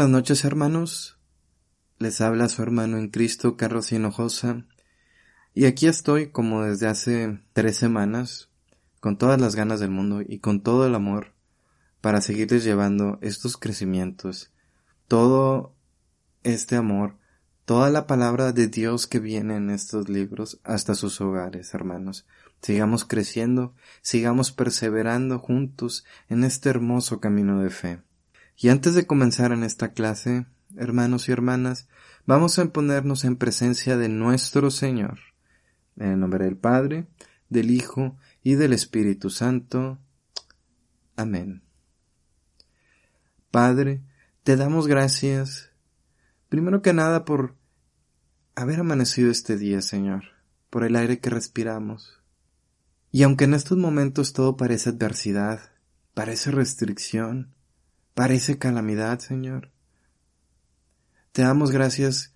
buenas noches hermanos. Les habla su hermano en Cristo, Carlos Hinojosa. Y aquí estoy como desde hace tres semanas, con todas las ganas del mundo y con todo el amor para seguirles llevando estos crecimientos, todo este amor, toda la palabra de Dios que viene en estos libros hasta sus hogares, hermanos. Sigamos creciendo, sigamos perseverando juntos en este hermoso camino de fe. Y antes de comenzar en esta clase, hermanos y hermanas, vamos a ponernos en presencia de nuestro Señor. En el nombre del Padre, del Hijo y del Espíritu Santo. Amén. Padre, te damos gracias, primero que nada por haber amanecido este día, Señor, por el aire que respiramos. Y aunque en estos momentos todo parece adversidad, parece restricción, parece calamidad, Señor, te damos gracias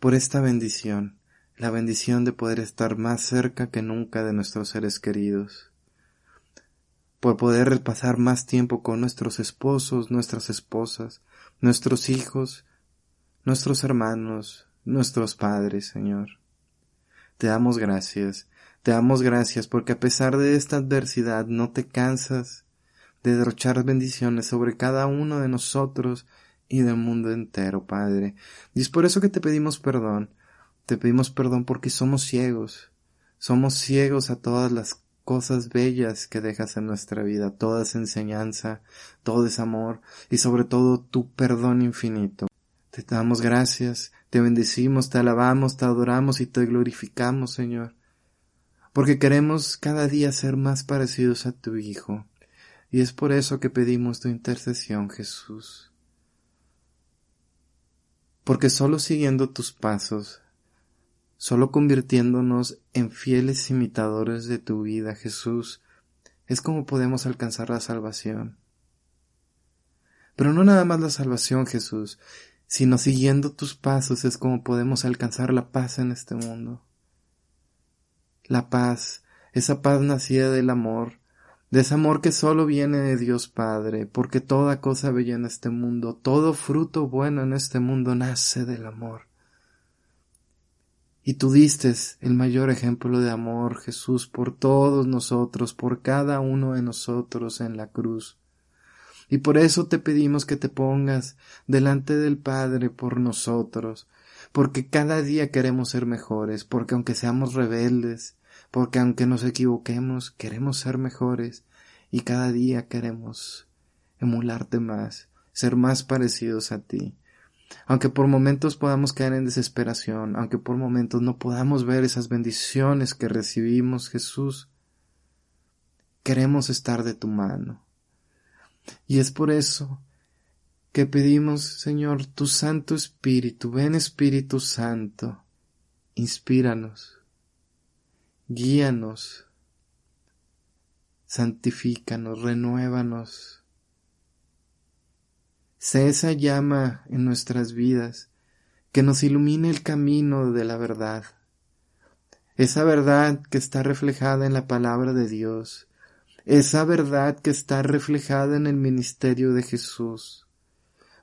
por esta bendición, la bendición de poder estar más cerca que nunca de nuestros seres queridos, por poder pasar más tiempo con nuestros esposos, nuestras esposas, nuestros hijos, nuestros hermanos, nuestros padres, Señor. Te damos gracias, te damos gracias porque a pesar de esta adversidad no te cansas de derrochar bendiciones sobre cada uno de nosotros y del mundo entero, Padre. Y es por eso que te pedimos perdón. Te pedimos perdón porque somos ciegos. Somos ciegos a todas las cosas bellas que dejas en nuestra vida, toda esa enseñanza, todo ese amor y sobre todo tu perdón infinito. Te damos gracias, te bendecimos, te alabamos, te adoramos y te glorificamos, Señor, porque queremos cada día ser más parecidos a tu Hijo, y es por eso que pedimos tu intercesión, Jesús. Porque solo siguiendo tus pasos Solo convirtiéndonos en fieles imitadores de tu vida, Jesús, es como podemos alcanzar la salvación. Pero no nada más la salvación, Jesús, sino siguiendo tus pasos es como podemos alcanzar la paz en este mundo. La paz, esa paz nacida del amor, de ese amor que solo viene de Dios Padre, porque toda cosa bella en este mundo, todo fruto bueno en este mundo nace del amor. Y tú diste el mayor ejemplo de amor, Jesús, por todos nosotros, por cada uno de nosotros en la cruz. Y por eso te pedimos que te pongas delante del Padre por nosotros, porque cada día queremos ser mejores, porque aunque seamos rebeldes, porque aunque nos equivoquemos, queremos ser mejores, y cada día queremos emularte más, ser más parecidos a ti. Aunque por momentos podamos caer en desesperación, aunque por momentos no podamos ver esas bendiciones que recibimos, Jesús, queremos estar de tu mano. Y es por eso que pedimos, Señor, tu Santo Espíritu, ven Espíritu Santo, inspíranos, guíanos, santifícanos, renuévanos, Sé esa llama en nuestras vidas que nos ilumine el camino de la verdad. Esa verdad que está reflejada en la palabra de Dios. Esa verdad que está reflejada en el ministerio de Jesús.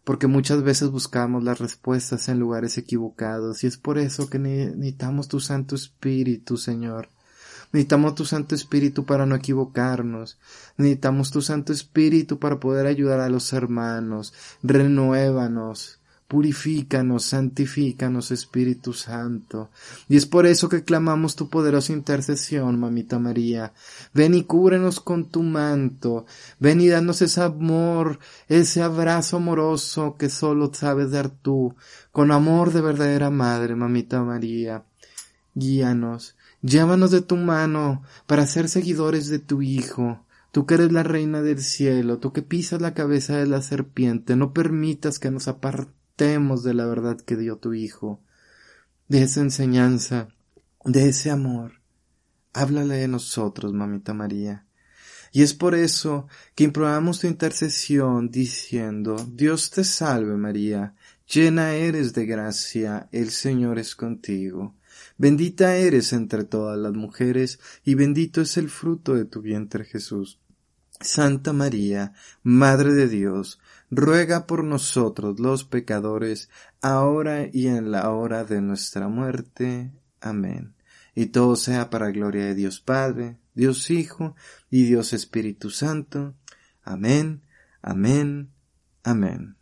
Porque muchas veces buscamos las respuestas en lugares equivocados y es por eso que necesitamos tu Santo Espíritu, Señor, Necesitamos tu Santo Espíritu para no equivocarnos. Necesitamos tu Santo Espíritu para poder ayudar a los hermanos. Renuévanos. Purifícanos, santifícanos, Espíritu Santo. Y es por eso que clamamos tu poderosa intercesión, mamita María. Ven y cúbrenos con tu manto. Ven y danos ese amor, ese abrazo amoroso que solo sabes dar tú, con amor de verdadera madre, mamita María. Guíanos, Llévanos de tu mano para ser seguidores de tu Hijo. Tú que eres la reina del cielo, tú que pisas la cabeza de la serpiente, no permitas que nos apartemos de la verdad que dio tu Hijo, de esa enseñanza, de ese amor. Háblale de nosotros, mamita María. Y es por eso que imploramos tu intercesión diciendo, Dios te salve María, llena eres de gracia, el Señor es contigo. Bendita eres entre todas las mujeres, y bendito es el fruto de tu vientre Jesús. Santa María, Madre de Dios, ruega por nosotros los pecadores, ahora y en la hora de nuestra muerte. Amén. Y todo sea para gloria de Dios Padre, Dios Hijo y Dios Espíritu Santo. Amén, amén, amén.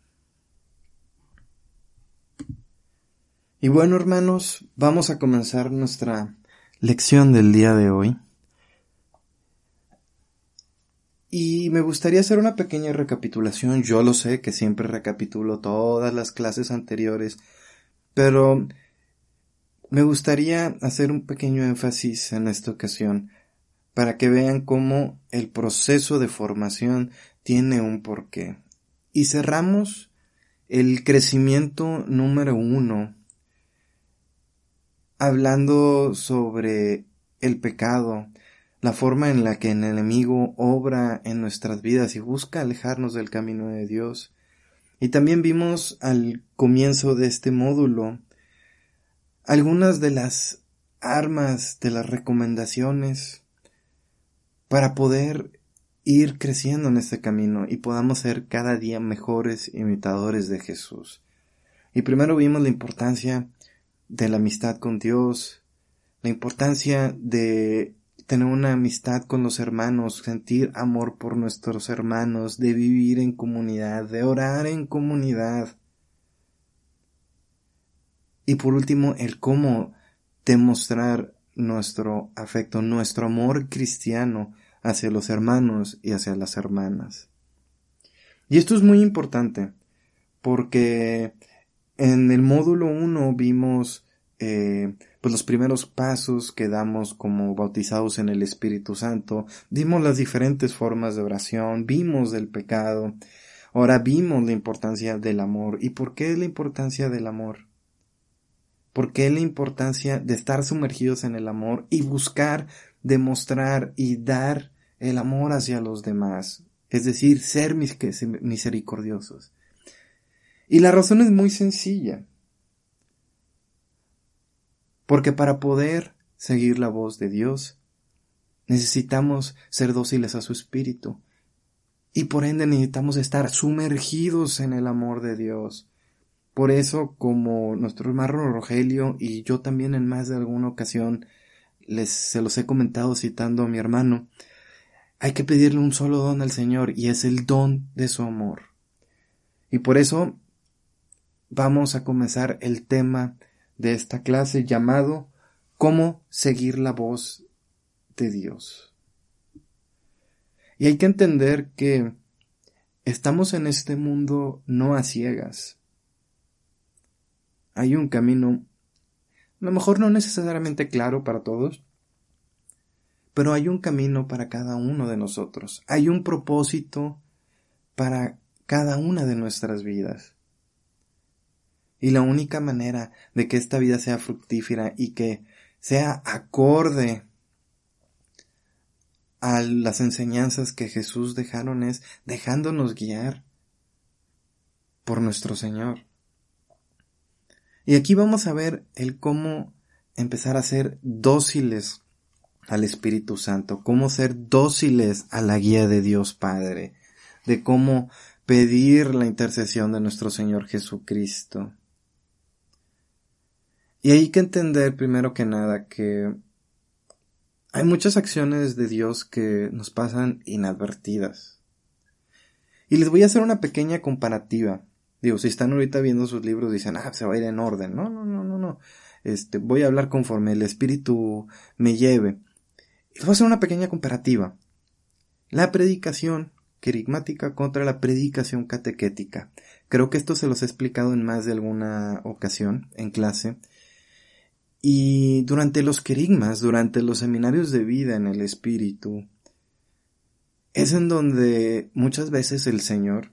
Y bueno, hermanos, vamos a comenzar nuestra lección del día de hoy. Y me gustaría hacer una pequeña recapitulación. Yo lo sé que siempre recapitulo todas las clases anteriores, pero me gustaría hacer un pequeño énfasis en esta ocasión para que vean cómo el proceso de formación tiene un porqué. Y cerramos el crecimiento número uno hablando sobre el pecado, la forma en la que el enemigo obra en nuestras vidas y busca alejarnos del camino de Dios. Y también vimos al comienzo de este módulo algunas de las armas, de las recomendaciones para poder ir creciendo en este camino y podamos ser cada día mejores imitadores de Jesús. Y primero vimos la importancia de la amistad con Dios, la importancia de tener una amistad con los hermanos, sentir amor por nuestros hermanos, de vivir en comunidad, de orar en comunidad. Y por último, el cómo demostrar nuestro afecto, nuestro amor cristiano hacia los hermanos y hacia las hermanas. Y esto es muy importante porque en el módulo 1 vimos eh, pues los primeros pasos que damos como bautizados en el Espíritu Santo, vimos las diferentes formas de oración, vimos del pecado, ahora vimos la importancia del amor. ¿Y por qué la importancia del amor? ¿Por qué la importancia de estar sumergidos en el amor y buscar demostrar y dar el amor hacia los demás? Es decir, ser misericordiosos. Y la razón es muy sencilla. Porque para poder seguir la voz de Dios, necesitamos ser dóciles a su espíritu. Y por ende necesitamos estar sumergidos en el amor de Dios. Por eso, como nuestro hermano Rogelio y yo también en más de alguna ocasión les se los he comentado citando a mi hermano, hay que pedirle un solo don al Señor y es el don de su amor. Y por eso vamos a comenzar el tema de esta clase llamado Cómo seguir la voz de Dios. Y hay que entender que estamos en este mundo no a ciegas. Hay un camino, a lo mejor no necesariamente claro para todos, pero hay un camino para cada uno de nosotros. Hay un propósito para cada una de nuestras vidas. Y la única manera de que esta vida sea fructífera y que sea acorde a las enseñanzas que Jesús dejaron es dejándonos guiar por nuestro Señor. Y aquí vamos a ver el cómo empezar a ser dóciles al Espíritu Santo, cómo ser dóciles a la guía de Dios Padre, de cómo pedir la intercesión de nuestro Señor Jesucristo. Y hay que entender primero que nada que hay muchas acciones de Dios que nos pasan inadvertidas. Y les voy a hacer una pequeña comparativa. Digo, si están ahorita viendo sus libros dicen, ah, se va a ir en orden. No, no, no, no, no. Este, voy a hablar conforme el espíritu me lleve. Les voy a hacer una pequeña comparativa. La predicación querigmática contra la predicación catequética. Creo que esto se los he explicado en más de alguna ocasión en clase. Y durante los querigmas, durante los seminarios de vida en el espíritu, es en donde muchas veces el Señor,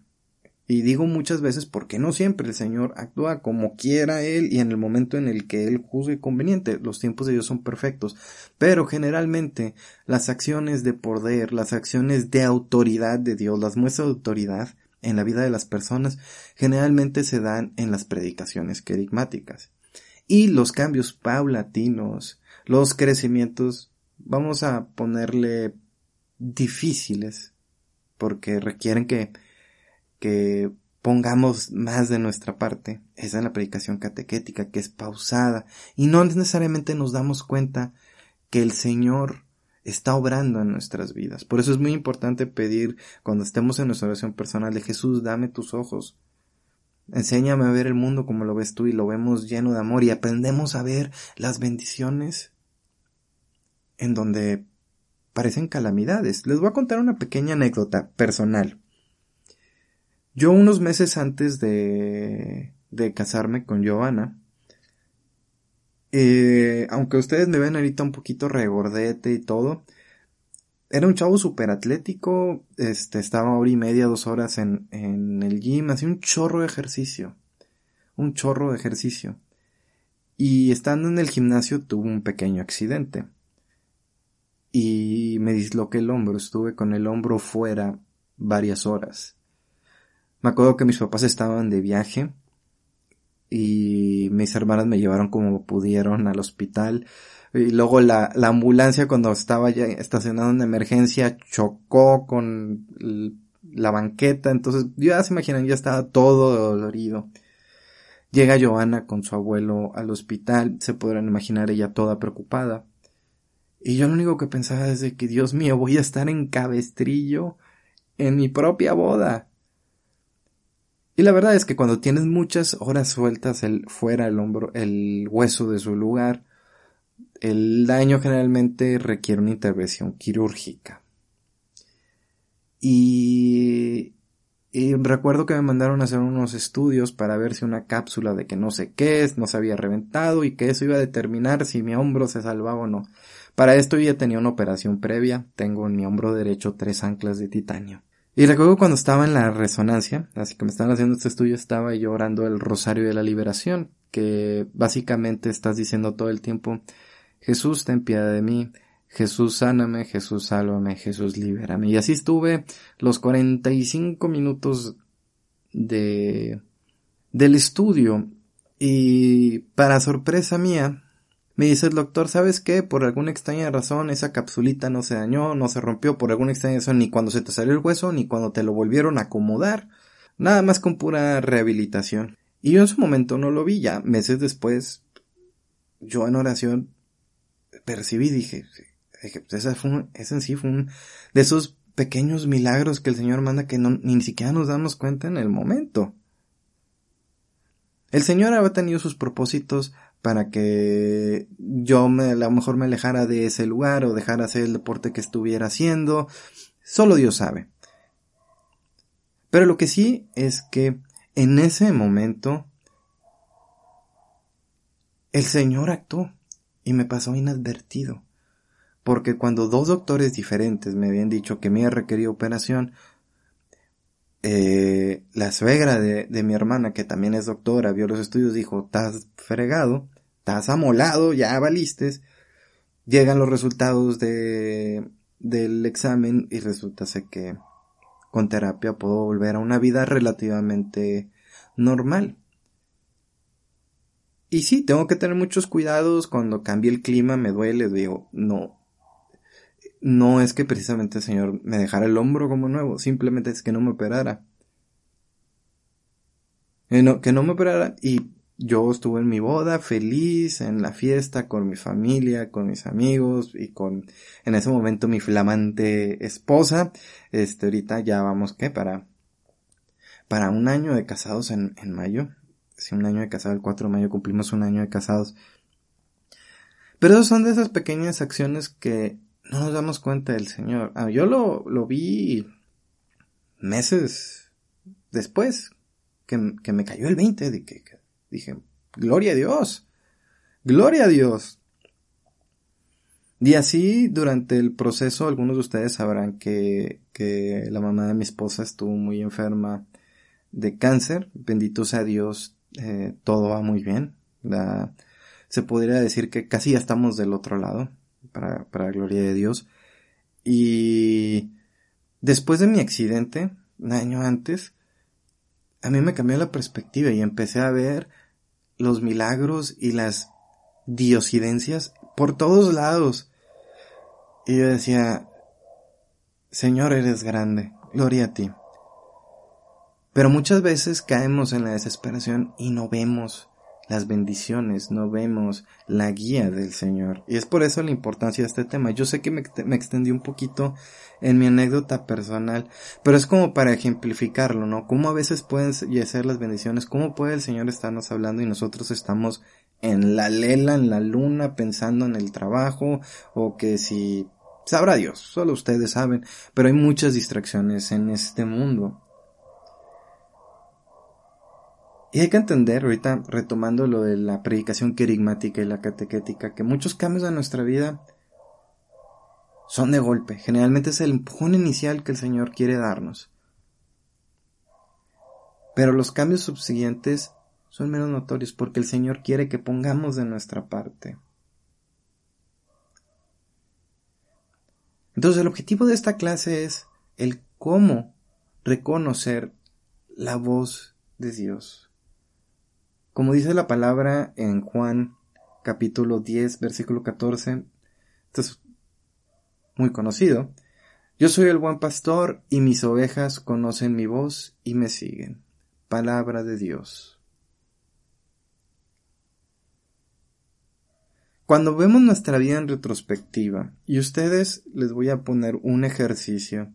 y digo muchas veces porque no siempre el Señor actúa como quiera Él y en el momento en el que Él juzgue conveniente, los tiempos de Dios son perfectos, pero generalmente las acciones de poder, las acciones de autoridad de Dios, las muestras de autoridad en la vida de las personas, generalmente se dan en las predicaciones querigmáticas y los cambios paulatinos, los crecimientos, vamos a ponerle difíciles, porque requieren que, que pongamos más de nuestra parte. Esa es la predicación catequética, que es pausada, y no necesariamente nos damos cuenta que el Señor está obrando en nuestras vidas. Por eso es muy importante pedir cuando estemos en nuestra oración personal de Jesús, dame tus ojos. Enséñame a ver el mundo como lo ves tú y lo vemos lleno de amor y aprendemos a ver las bendiciones en donde parecen calamidades. Les voy a contar una pequeña anécdota personal. Yo unos meses antes de, de casarme con Giovanna, eh, aunque ustedes me ven ahorita un poquito regordete y todo, era un chavo súper atlético, este, estaba hora y media, dos horas en, el gym, hacía un chorro de ejercicio, un chorro de ejercicio. Y estando en el gimnasio tuvo un pequeño accidente. Y me disloqué el hombro, estuve con el hombro fuera varias horas. Me acuerdo que mis papás estaban de viaje y mis hermanas me llevaron como pudieron al hospital. Y luego la, la ambulancia cuando estaba ya estacionado en emergencia chocó con la banqueta. Entonces, ya se imaginan, ya estaba todo dolorido. Llega Joana con su abuelo al hospital, se podrán imaginar ella toda preocupada. Y yo lo único que pensaba es de que, Dios mío, voy a estar en cabestrillo en mi propia boda. Y la verdad es que cuando tienes muchas horas sueltas el, fuera el hombro, el hueso de su lugar, el daño generalmente requiere una intervención quirúrgica. Y, y, recuerdo que me mandaron a hacer unos estudios para ver si una cápsula de que no sé qué es, no se había reventado y que eso iba a determinar si mi hombro se salvaba o no. Para esto ya tenía una operación previa, tengo en mi hombro derecho tres anclas de titanio. Y recuerdo cuando estaba en la resonancia, así que me estaban haciendo este estudio, estaba yo orando el Rosario de la Liberación, que básicamente estás diciendo todo el tiempo, Jesús, ten piedad de mí, Jesús, sáname, Jesús, sálvame, Jesús, libérame. Y así estuve los 45 minutos de, del estudio. Y para sorpresa mía, me dice el doctor, ¿sabes qué? Por alguna extraña razón esa capsulita no se dañó, no se rompió por alguna extraña razón ni cuando se te salió el hueso ni cuando te lo volvieron a acomodar. Nada más con pura rehabilitación. Y yo en su momento no lo vi, ya meses después, yo en oración percibí, dije, dije pues esa fue ese en sí fue un de esos pequeños milagros que el Señor manda que no, ni siquiera nos damos cuenta en el momento. El Señor había tenido sus propósitos para que yo me, a lo mejor me alejara de ese lugar o dejara hacer el deporte que estuviera haciendo. Solo Dios sabe. Pero lo que sí es que en ese momento el Señor actuó y me pasó inadvertido. Porque cuando dos doctores diferentes me habían dicho que me requerido operación, eh, la suegra de, de, mi hermana, que también es doctora, vio los estudios, dijo, estás fregado, estás amolado, ya valistes. Llegan los resultados de, del examen y resulta que con terapia puedo volver a una vida relativamente normal. Y sí, tengo que tener muchos cuidados cuando cambie el clima, me duele, digo, no, no es que precisamente el Señor me dejara el hombro como nuevo, simplemente es que no me operara. No, que no me operara y yo estuve en mi boda feliz, en la fiesta, con mi familia, con mis amigos y con, en ese momento, mi flamante esposa. Este, ahorita ya vamos, ¿qué? Para, para un año de casados en, en mayo. Sí, un año de casados, el 4 de mayo cumplimos un año de casados. Pero son de esas pequeñas acciones que no nos damos cuenta del Señor. Ah, yo lo, lo vi meses después que, que me cayó el 20 de dije, gloria a Dios, gloria a Dios. Y así durante el proceso algunos de ustedes sabrán que, que la mamá de mi esposa estuvo muy enferma de cáncer. Bendito sea Dios, eh, todo va muy bien. Se podría decir que casi ya estamos del otro lado para, para la gloria de Dios. Y después de mi accidente, un año antes, a mí me cambió la perspectiva y empecé a ver los milagros y las diosidencias por todos lados. Y yo decía, Señor, eres grande, gloria a ti. Pero muchas veces caemos en la desesperación y no vemos las bendiciones, no vemos la guía del Señor. Y es por eso la importancia de este tema. Yo sé que me, me, extendí un poquito en mi anécdota personal, pero es como para ejemplificarlo, ¿no? Cómo a veces pueden ser las bendiciones, cómo puede el Señor estarnos hablando y nosotros estamos en la lela, en la luna, pensando en el trabajo, o que si sabrá Dios, solo ustedes saben, pero hay muchas distracciones en este mundo. Y hay que entender, ahorita retomando lo de la predicación querigmática y la catequética, que muchos cambios en nuestra vida son de golpe. Generalmente es el empujón inicial que el Señor quiere darnos. Pero los cambios subsiguientes son menos notorios porque el Señor quiere que pongamos de nuestra parte. Entonces el objetivo de esta clase es el cómo reconocer la voz de Dios. Como dice la palabra en Juan capítulo 10, versículo 14, esto es muy conocido. Yo soy el buen pastor y mis ovejas conocen mi voz y me siguen. Palabra de Dios. Cuando vemos nuestra vida en retrospectiva, y ustedes les voy a poner un ejercicio,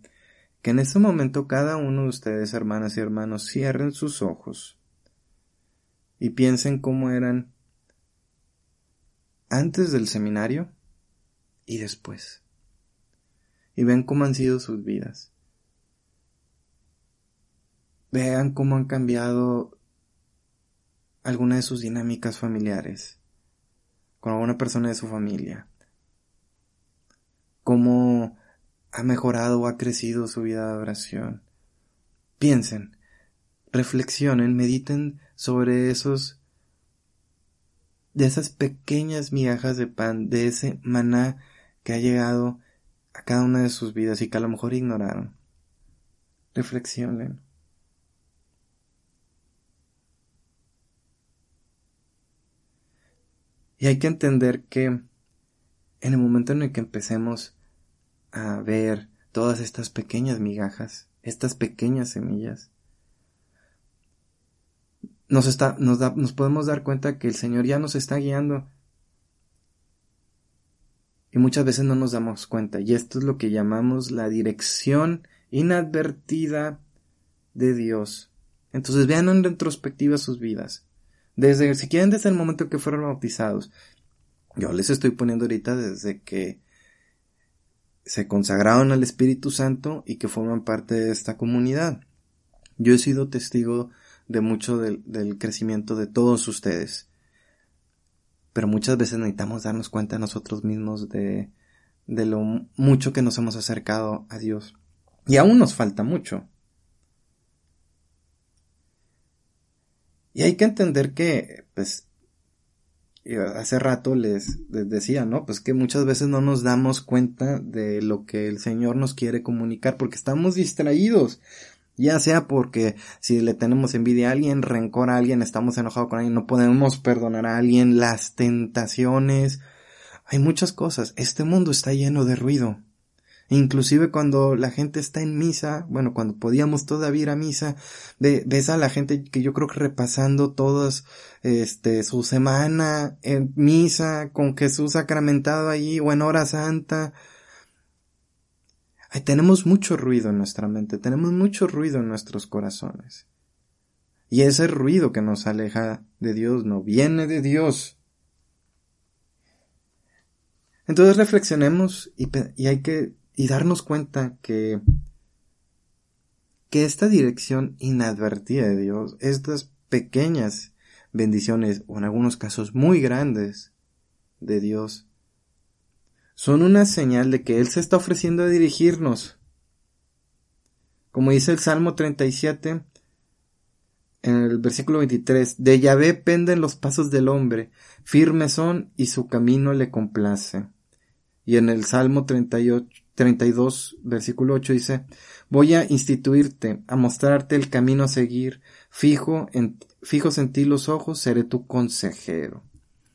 que en este momento cada uno de ustedes, hermanas y hermanos, cierren sus ojos y piensen cómo eran antes del seminario y después. Y ven cómo han sido sus vidas. Vean cómo han cambiado alguna de sus dinámicas familiares con alguna persona de su familia. Cómo ha mejorado o ha crecido su vida de oración. Piensen, reflexionen, mediten sobre esos, de esas pequeñas migajas de pan, de ese maná que ha llegado a cada una de sus vidas y que a lo mejor ignoraron. Reflexionen. Y hay que entender que en el momento en el que empecemos a ver todas estas pequeñas migajas, estas pequeñas semillas, nos, está, nos, nos podemos dar cuenta que el Señor ya nos está guiando. Y muchas veces no nos damos cuenta. Y esto es lo que llamamos la dirección inadvertida de Dios. Entonces vean en retrospectiva sus vidas. Desde, si quieren, desde el momento que fueron bautizados. Yo les estoy poniendo ahorita desde que se consagraron al Espíritu Santo y que forman parte de esta comunidad. Yo he sido testigo de mucho del, crecimiento de todos ustedes. Pero muchas veces necesitamos darnos cuenta nosotros mismos de, de lo mucho que nos hemos acercado a Dios. Y aún nos falta mucho. Y hay que entender que, pues, hace rato les, les, decía, ¿no? Pues que muchas veces no nos damos cuenta de lo que el Señor nos quiere comunicar porque estamos distraídos. Ya sea porque si le tenemos envidia a alguien, rencor a alguien, estamos enojados con alguien, no podemos perdonar a alguien, las tentaciones. Hay muchas cosas. Este mundo está lleno de ruido. Inclusive cuando la gente está en misa, bueno, cuando podíamos todavía ir a misa, ves a la gente que yo creo que repasando todas, este, su semana en misa, con Jesús sacramentado allí, o en hora santa, tenemos mucho ruido en nuestra mente, tenemos mucho ruido en nuestros corazones. Y ese ruido que nos aleja de Dios no viene de Dios. Entonces reflexionemos y, y hay que y darnos cuenta que que esta dirección inadvertida de Dios, estas pequeñas bendiciones o en algunos casos muy grandes de Dios son una señal de que Él se está ofreciendo a dirigirnos. Como dice el Salmo 37, en el versículo 23, de Yahvé penden los pasos del hombre, firmes son y su camino le complace. Y en el Salmo 38, 32, versículo 8 dice, voy a instituirte, a mostrarte el camino a seguir, fijo en, fijos en ti los ojos, seré tu consejero.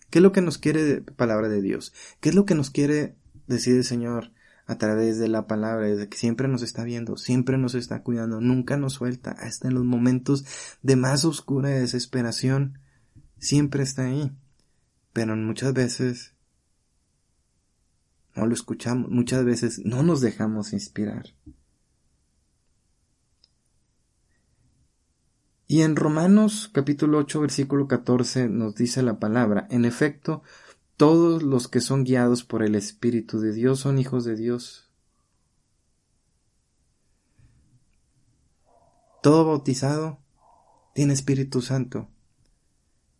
¿Qué es lo que nos quiere palabra de Dios? ¿Qué es lo que nos quiere decir el Señor a través de la palabra, de que siempre nos está viendo, siempre nos está cuidando, nunca nos suelta, hasta en los momentos de más oscura desesperación, siempre está ahí. Pero muchas veces no lo escuchamos, muchas veces no nos dejamos inspirar. Y en Romanos capítulo 8 versículo 14 nos dice la palabra, en efecto, todos los que son guiados por el Espíritu de Dios son hijos de Dios. Todo bautizado tiene Espíritu Santo.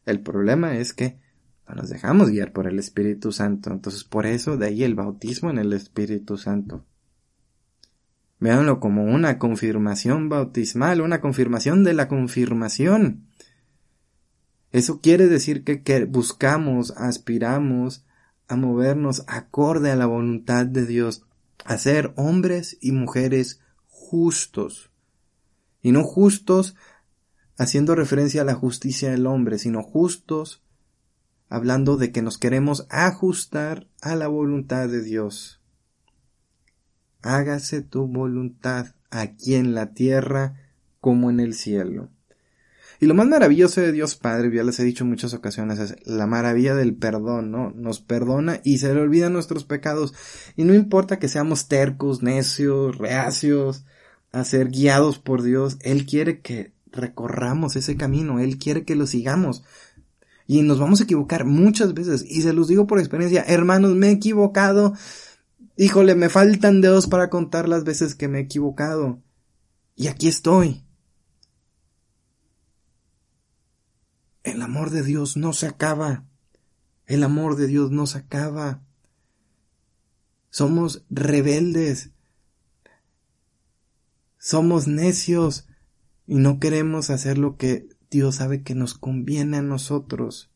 El problema es que no nos dejamos guiar por el Espíritu Santo. Entonces, por eso de ahí el bautismo en el Espíritu Santo. Véanlo como una confirmación bautismal, una confirmación de la confirmación. Eso quiere decir que, buscamos, aspiramos a movernos acorde a la voluntad de Dios, a ser hombres y mujeres justos. Y no justos haciendo referencia a la justicia del hombre, sino justos hablando de que nos queremos ajustar a la voluntad de Dios. Hágase tu voluntad aquí en la tierra como en el cielo. Y lo más maravilloso de Dios Padre, ya les he dicho en muchas ocasiones, es la maravilla del perdón, ¿no? Nos perdona y se le olvidan nuestros pecados. Y no importa que seamos tercos, necios, reacios, a ser guiados por Dios, Él quiere que recorramos ese camino, Él quiere que lo sigamos. Y nos vamos a equivocar muchas veces. Y se los digo por experiencia, hermanos, me he equivocado. Híjole, me faltan dedos para contar las veces que me he equivocado. Y aquí estoy. El amor de Dios no se acaba. El amor de Dios no se acaba. Somos rebeldes. Somos necios y no queremos hacer lo que Dios sabe que nos conviene a nosotros.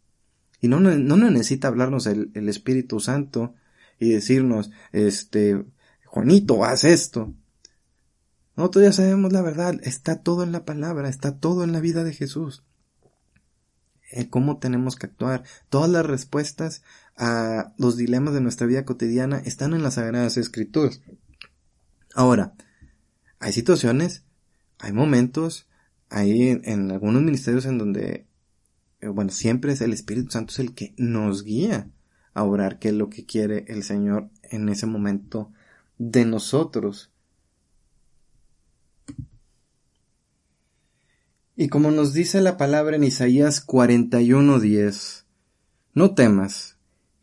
Y no, no, necesita hablarnos el Espíritu Santo y decirnos, este, Juanito, haz esto. Nosotros ya sabemos la verdad, está todo en la palabra, está todo en la vida de Jesús cómo tenemos que actuar. Todas las respuestas a los dilemas de nuestra vida cotidiana están en las Sagradas Escrituras. Ahora, hay situaciones, hay momentos, hay en, algunos ministerios en donde, eh, bueno, siempre es el Espíritu Santo es el que nos guía a orar qué es lo que quiere el Señor en ese momento de nosotros. Y como nos dice la palabra en Isaías 41:10, no temas,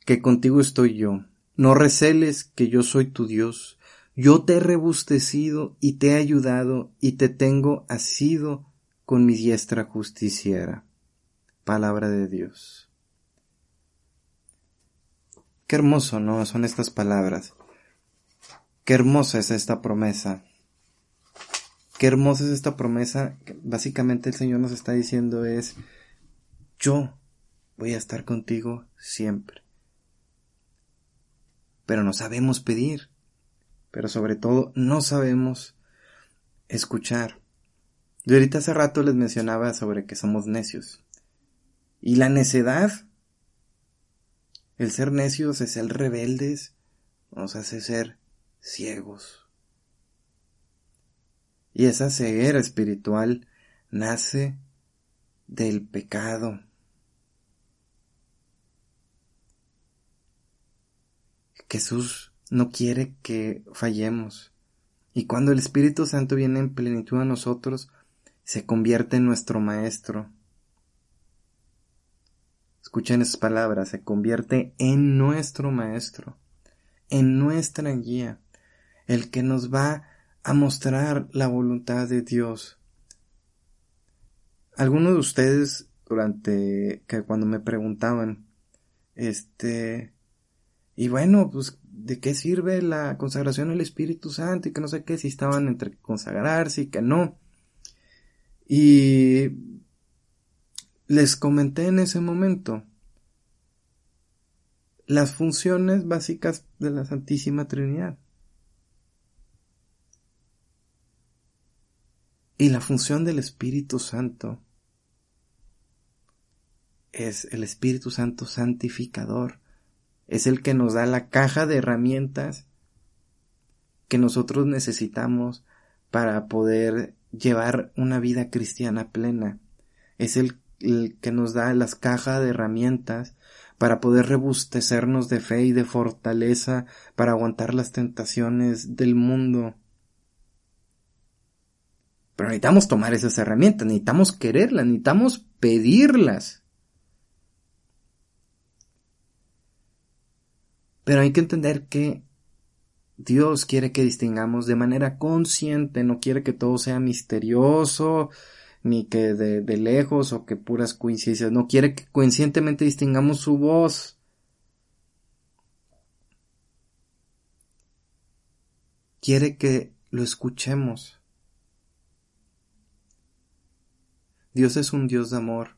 que contigo estoy yo, no receles que yo soy tu Dios, yo te he rebustecido y te he ayudado y te tengo asido con mi diestra justiciera. Palabra de Dios. Qué hermoso, ¿no? Son estas palabras. Qué hermosa es esta promesa. Qué hermosa es esta promesa. Básicamente el Señor nos está diciendo es, yo voy a estar contigo siempre. Pero no sabemos pedir. Pero sobre todo no sabemos escuchar. Yo ahorita hace rato les mencionaba sobre que somos necios. Y la necedad, el ser necios, es ser rebeldes, nos hace ser ciegos. Y esa ceguera espiritual nace del pecado. Jesús no quiere que fallemos. Y cuando el Espíritu Santo viene en plenitud a nosotros, se convierte en nuestro Maestro. Escuchen esas palabras, se convierte en nuestro Maestro, en nuestra guía, el que nos va a mostrar la voluntad de Dios. Algunos de ustedes durante que cuando me preguntaban, este, y bueno, pues, ¿de qué sirve la consagración al Espíritu Santo? Y que no sé qué, si estaban entre consagrarse y que no. Y les comenté en ese momento las funciones básicas de la Santísima Trinidad. Y la función del Espíritu Santo es el Espíritu Santo santificador. Es el que nos da la caja de herramientas que nosotros necesitamos para poder llevar una vida cristiana plena. Es el, que nos da las cajas de herramientas para poder rebustecernos de fe y de fortaleza para aguantar las tentaciones del mundo. Pero necesitamos tomar esas herramientas, necesitamos quererlas, necesitamos pedirlas. Pero hay que entender que Dios quiere que distingamos de manera consciente, no quiere que todo sea misterioso, ni que de, de, lejos o que puras coincidencias, no quiere que conscientemente distingamos su voz. Quiere que lo escuchemos. Dios es un Dios de amor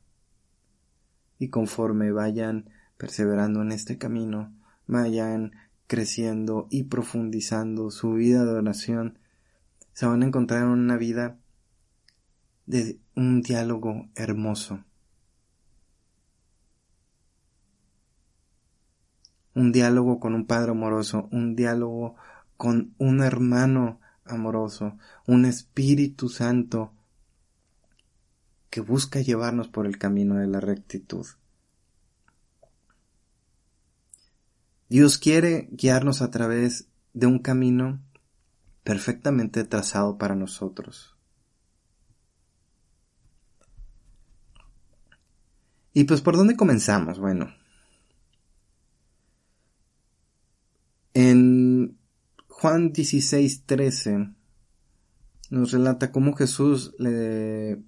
y conforme vayan perseverando en este camino, vayan creciendo y profundizando su vida de oración, se van a encontrar en una vida de un diálogo hermoso. Un diálogo con un Padre amoroso, un diálogo con un hermano amoroso, un Espíritu Santo que busca llevarnos por el camino de la rectitud. Dios quiere guiarnos a través de un camino perfectamente trazado para nosotros. Y pues por dónde comenzamos? Bueno, en Juan 16, 13 nos relata cómo Jesús le, le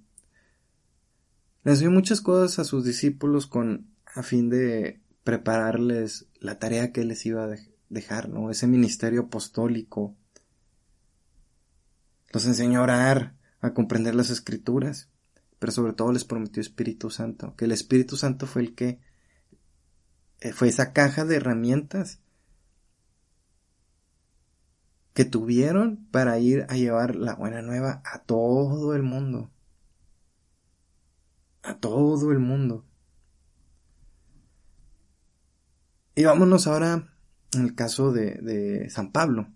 enseñó muchas cosas a sus discípulos con a fin de prepararles la tarea que les iba a dejar, ¿no? Ese ministerio apostólico. Los enseñó a orar, a comprender las escrituras, pero sobre todo les prometió Espíritu Santo, que el Espíritu Santo fue el que eh, fue esa caja de herramientas que tuvieron para ir a llevar la buena nueva a todo el mundo. A todo el mundo. Y vámonos ahora en el caso de, San Pablo.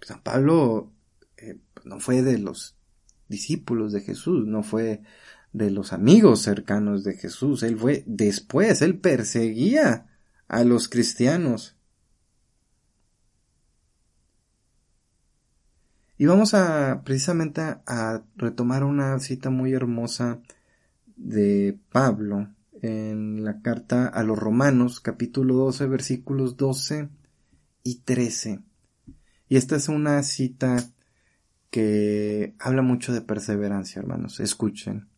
San Pablo eh, no fue de los discípulos de Jesús, no fue de los amigos cercanos de Jesús, él fue después, él perseguía a los cristianos. Y vamos a precisamente a retomar una cita muy hermosa de Pablo en la carta a los Romanos, capítulo 12, versículos 12 y 13. Y esta es una cita que habla mucho de perseverancia, hermanos. Escuchen.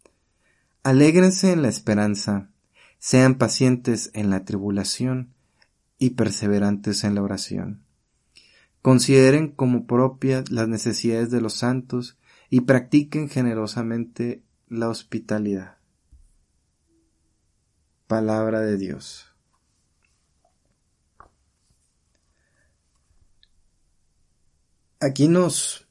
Alégrense en la esperanza, sean pacientes en la tribulación y perseverantes en la oración. Consideren como propias las necesidades de los santos y practiquen generosamente la hospitalidad palabra de Dios. Aquí nos,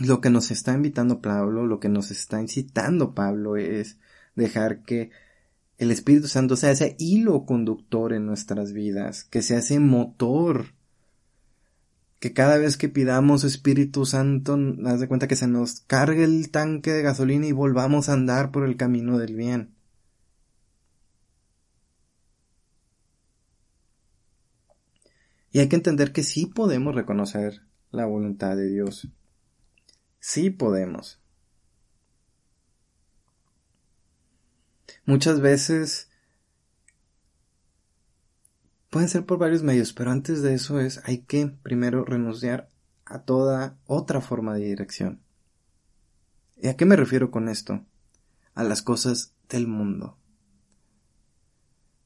lo que nos está invitando Pablo, lo que nos está incitando Pablo es dejar que el Espíritu Santo sea ese hilo conductor en nuestras vidas, que sea ese motor, que cada vez que pidamos Espíritu Santo, haz de cuenta que se nos cargue el tanque de gasolina y volvamos a andar por el camino del bien. Y hay que entender que sí podemos reconocer la voluntad de Dios. Sí podemos. Muchas veces pueden ser por varios medios, pero antes de eso es hay que primero renunciar a toda otra forma de dirección. ¿Y a qué me refiero con esto? A las cosas del mundo.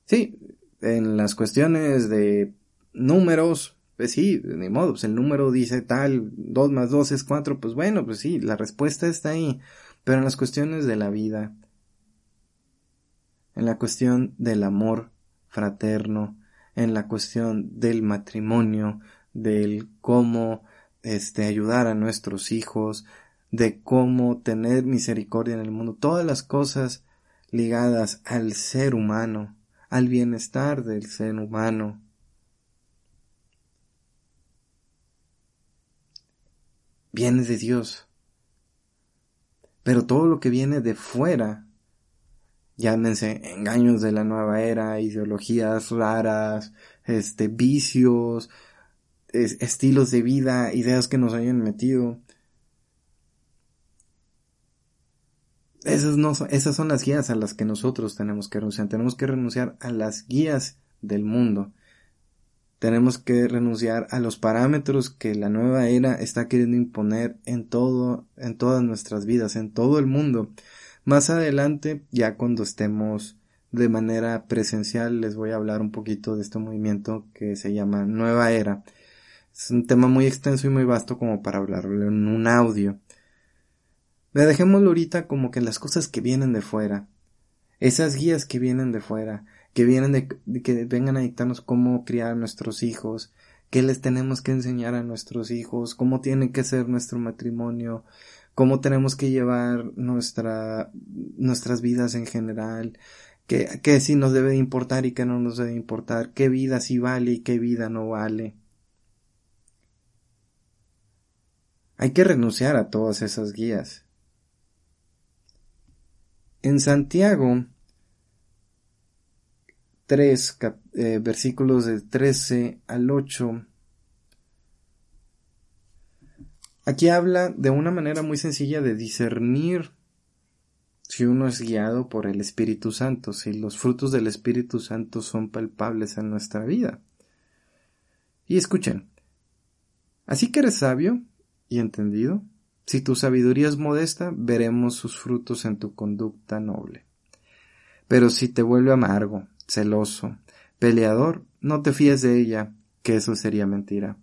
Sí, en las cuestiones de números, pues sí, ni modo, pues el número dice tal, 2 más 2 es 4, pues bueno, pues sí, la respuesta está ahí. Pero en las cuestiones de la vida, en la cuestión del amor fraterno, en la cuestión del matrimonio, del cómo este ayudar a nuestros hijos, de cómo tener misericordia en el mundo, todas las cosas ligadas al ser humano, al bienestar del ser humano, viene de Dios. Pero todo lo que viene de fuera, llámense engaños de la nueva era, ideologías raras, este, vicios, estilos de vida, ideas que nos hayan metido. Esas, no esas son las guías a las que nosotros tenemos que renunciar. Tenemos que renunciar a las guías del mundo. Tenemos que renunciar a los parámetros que la nueva era está queriendo imponer en todo, en todas nuestras vidas, en todo el mundo. Más adelante, ya cuando estemos de manera presencial, les voy a hablar un poquito de este movimiento que se llama Nueva Era. Es un tema muy extenso y muy vasto como para hablarlo en un audio. Le dejémoslo ahorita como que las cosas que vienen de fuera, esas guías que vienen de fuera, que vienen de, que vengan a dictarnos cómo criar a nuestros hijos, qué les tenemos que enseñar a nuestros hijos, cómo tiene que ser nuestro matrimonio, cómo tenemos que llevar nuestra, nuestras vidas en general, qué, qué sí nos debe importar y qué no nos debe importar, qué vida sí vale y qué vida no vale. Hay que renunciar a todas esas guías. En Santiago 3, eh, versículos del 13 al 8. Aquí habla de una manera muy sencilla de discernir si uno es guiado por el Espíritu Santo, si los frutos del Espíritu Santo son palpables en nuestra vida. Y escuchen, así que eres sabio y entendido, si tu sabiduría es modesta, veremos sus frutos en tu conducta noble. Pero si te vuelve amargo, celoso, peleador, no te fíes de ella, que eso sería mentira.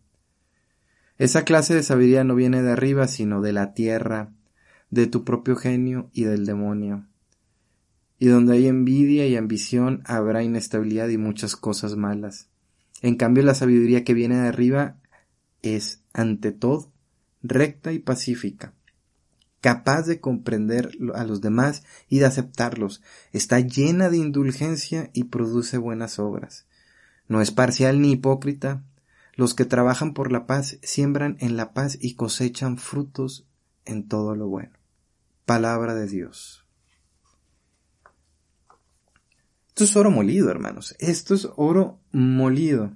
Esa clase de sabiduría no viene de arriba, sino de la tierra, de tu propio genio y del demonio. Y donde hay envidia y ambición habrá inestabilidad y muchas cosas malas. En cambio la sabiduría que viene de arriba es, ante todo, recta y pacífica capaz de comprender a los demás y de aceptarlos, está llena de indulgencia y produce buenas obras. No es parcial ni hipócrita. Los que trabajan por la paz siembran en la paz y cosechan frutos en todo lo bueno. Palabra de Dios. Esto es oro molido, hermanos. Esto es oro molido.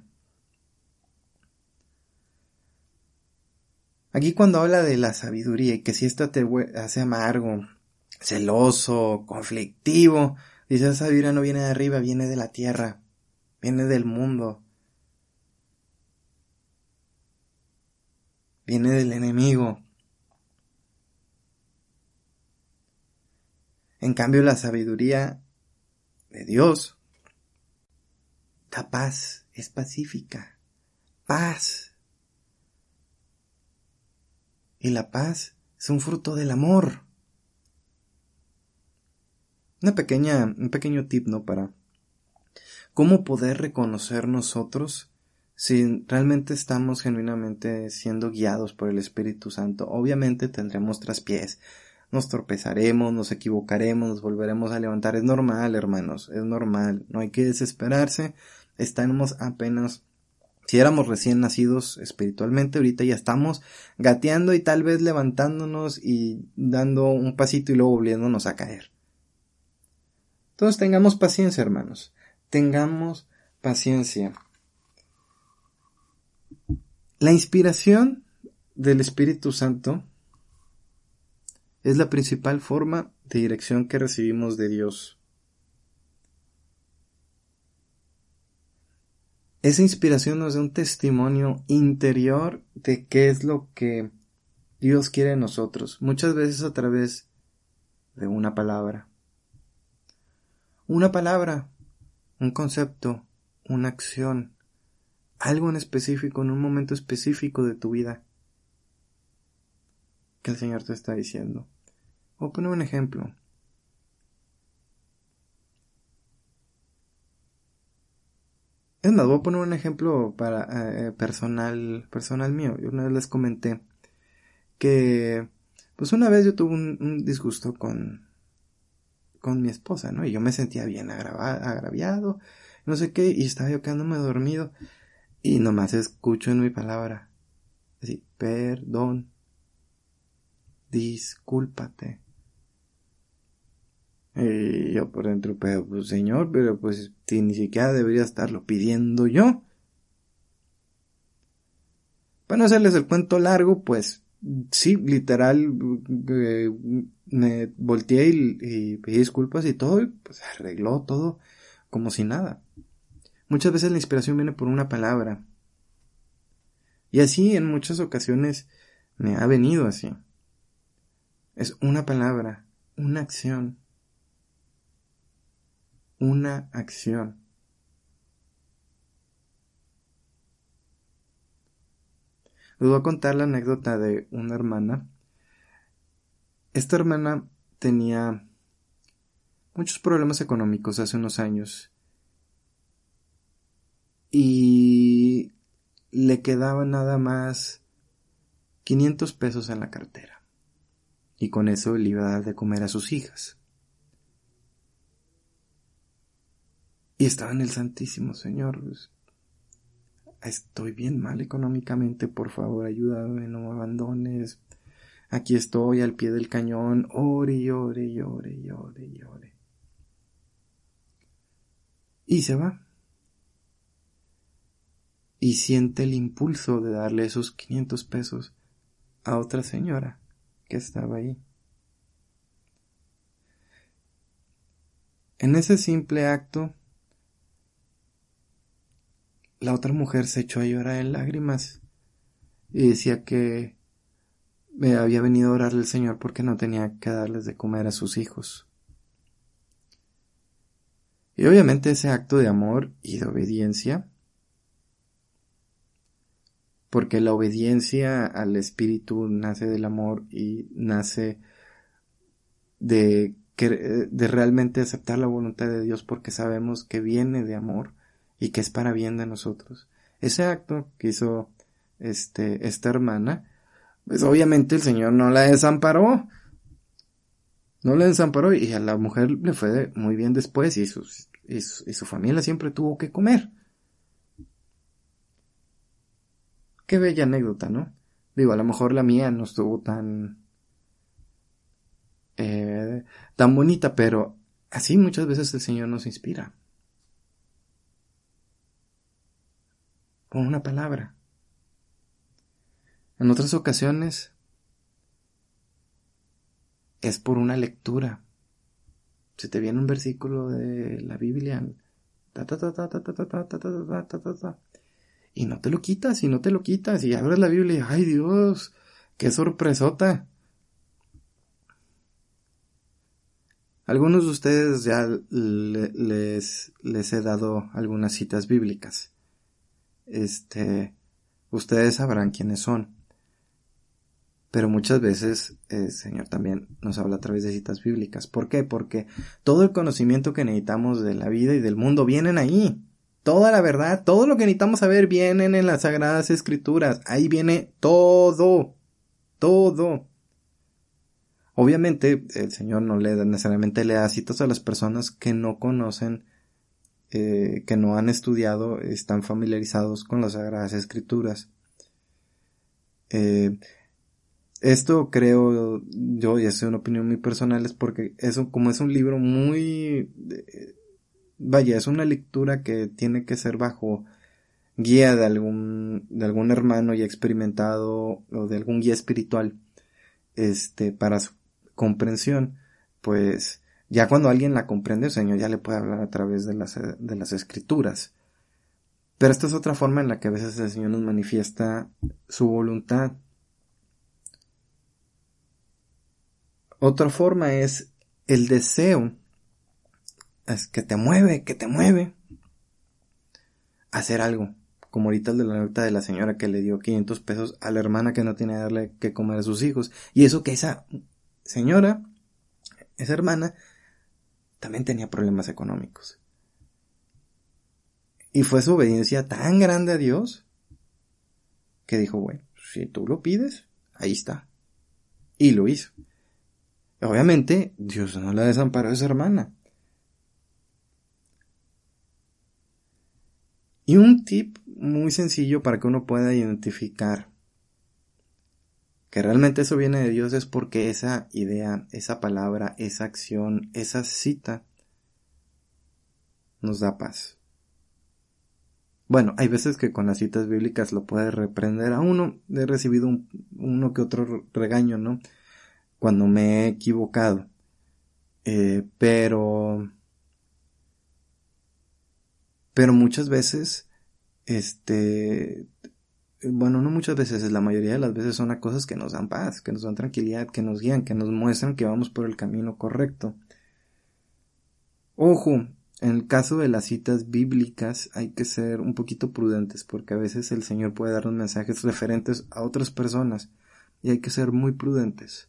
Aquí cuando habla de la sabiduría y que si esto te hace amargo, celoso, conflictivo, dice esa sabiduría no viene de arriba, viene de la tierra, viene del mundo, viene del enemigo. En cambio la sabiduría de Dios da paz, es pacífica, paz. Y la paz es un fruto del amor. Una pequeña, un pequeño tip, ¿no? Para cómo poder reconocer nosotros si realmente estamos genuinamente siendo guiados por el Espíritu Santo. Obviamente tendremos traspiés, nos tropezaremos, nos equivocaremos, nos volveremos a levantar. Es normal, hermanos, es normal. No hay que desesperarse. Estamos apenas si éramos recién nacidos espiritualmente, ahorita ya estamos gateando y tal vez levantándonos y dando un pasito y luego volviéndonos a caer. Entonces tengamos paciencia, hermanos. Tengamos paciencia. La inspiración del Espíritu Santo es la principal forma de dirección que recibimos de Dios. Esa inspiración nos da un testimonio interior de qué es lo que Dios quiere de nosotros, muchas veces a través de una palabra. Una palabra, un concepto, una acción, algo en específico, en un momento específico de tu vida que el Señor te está diciendo. A poner un ejemplo. Es más, voy a poner un ejemplo para eh, personal, personal mío. Yo una vez les comenté que, pues una vez yo tuve un, disgusto con, con mi esposa, ¿no? Y yo me sentía bien agraviado, no sé qué, y estaba yo quedándome dormido, y nomás escucho en mi palabra, así, perdón, discúlpate. Y yo por dentro, pero pues señor, pero pues ni siquiera debería estarlo pidiendo yo. Para no hacerles el cuento largo, pues sí, literal, eh, me volteé y, pedí disculpas y todo, y pues arregló todo como si nada. Muchas veces la inspiración viene por una palabra. Y así en muchas ocasiones me ha venido así. Es una palabra, una acción. Una acción. Les voy a contar la anécdota de una hermana. Esta hermana tenía muchos problemas económicos hace unos años y le quedaba nada más 500 pesos en la cartera y con eso le iba a dar de comer a sus hijas. Y estaba en el Santísimo Señor. Pues, estoy bien mal económicamente, por favor ayúdame, no me abandones. Aquí estoy al pie del cañón, ore y ore y ore ore y ore. Y se va. Y siente el impulso de darle esos 500 pesos a otra señora que estaba ahí. En ese simple acto, la otra mujer se echó a llorar en lágrimas y decía que me había venido a orarle al Señor porque no tenía que darles de comer a sus hijos. Y obviamente ese acto de amor y de obediencia, porque la obediencia al Espíritu nace del amor y nace de, de realmente aceptar la voluntad de Dios porque sabemos que viene de amor y que es para bien de nosotros. Ese acto que hizo este, esta hermana, pues obviamente el Señor no la desamparó. No la desamparó y a la mujer le fue muy bien después y, sus, y, su, familia siempre tuvo que comer. Qué bella anécdota, ¿no? Digo, a lo mejor la mía no estuvo tan... Eh, tan bonita, pero así muchas veces el Señor nos inspira. Una palabra. En otras ocasiones es por una lectura. Si te viene un versículo de la Biblia y no te lo quitas y no te lo quitas y abres la Biblia ay Dios, qué sorpresota. Algunos de ustedes ya les, les he dado algunas citas bíblicas este, ustedes sabrán quiénes son. Pero muchas veces el Señor también nos habla a través de citas bíblicas. ¿Por qué? Porque todo el conocimiento que necesitamos de la vida y del mundo vienen ahí. Toda la verdad, todo lo que necesitamos saber vienen en las sagradas escrituras. Ahí viene todo. Todo. Obviamente el Señor no le necesariamente le da citas a las personas que no conocen eh, que no han estudiado están familiarizados con las Sagradas Escrituras. Eh, esto creo yo, y es una opinión muy personal, es porque eso, como es un libro muy, eh, vaya, es una lectura que tiene que ser bajo guía de algún, de algún hermano ya experimentado o de algún guía espiritual, este, para su comprensión, pues, ya cuando alguien la comprende, el Señor ya le puede hablar a través de las, de las escrituras. Pero esta es otra forma en la que a veces el Señor nos manifiesta su voluntad. Otra forma es el deseo. Es que te mueve, que te mueve. A hacer algo. Como ahorita el de la nota de la señora que le dio 500 pesos a la hermana que no tiene que darle que comer a sus hijos. Y eso que esa señora, esa hermana, también tenía problemas económicos. Y fue su obediencia tan grande a Dios que dijo, bueno, si tú lo pides, ahí está. Y lo hizo. Obviamente, Dios no la desamparó a esa hermana. Y un tip muy sencillo para que uno pueda identificar que realmente eso viene de Dios es porque esa idea, esa palabra, esa acción, esa cita nos da paz. Bueno, hay veces que con las citas bíblicas lo puede reprender a uno. He recibido un, uno que otro regaño, ¿no? Cuando me he equivocado. Eh, pero... Pero muchas veces, este, bueno, no muchas veces, la mayoría de las veces son cosas que nos dan paz, que nos dan tranquilidad, que nos guían, que nos muestran que vamos por el camino correcto. Ojo, en el caso de las citas bíblicas hay que ser un poquito prudentes porque a veces el Señor puede darnos mensajes referentes a otras personas y hay que ser muy prudentes.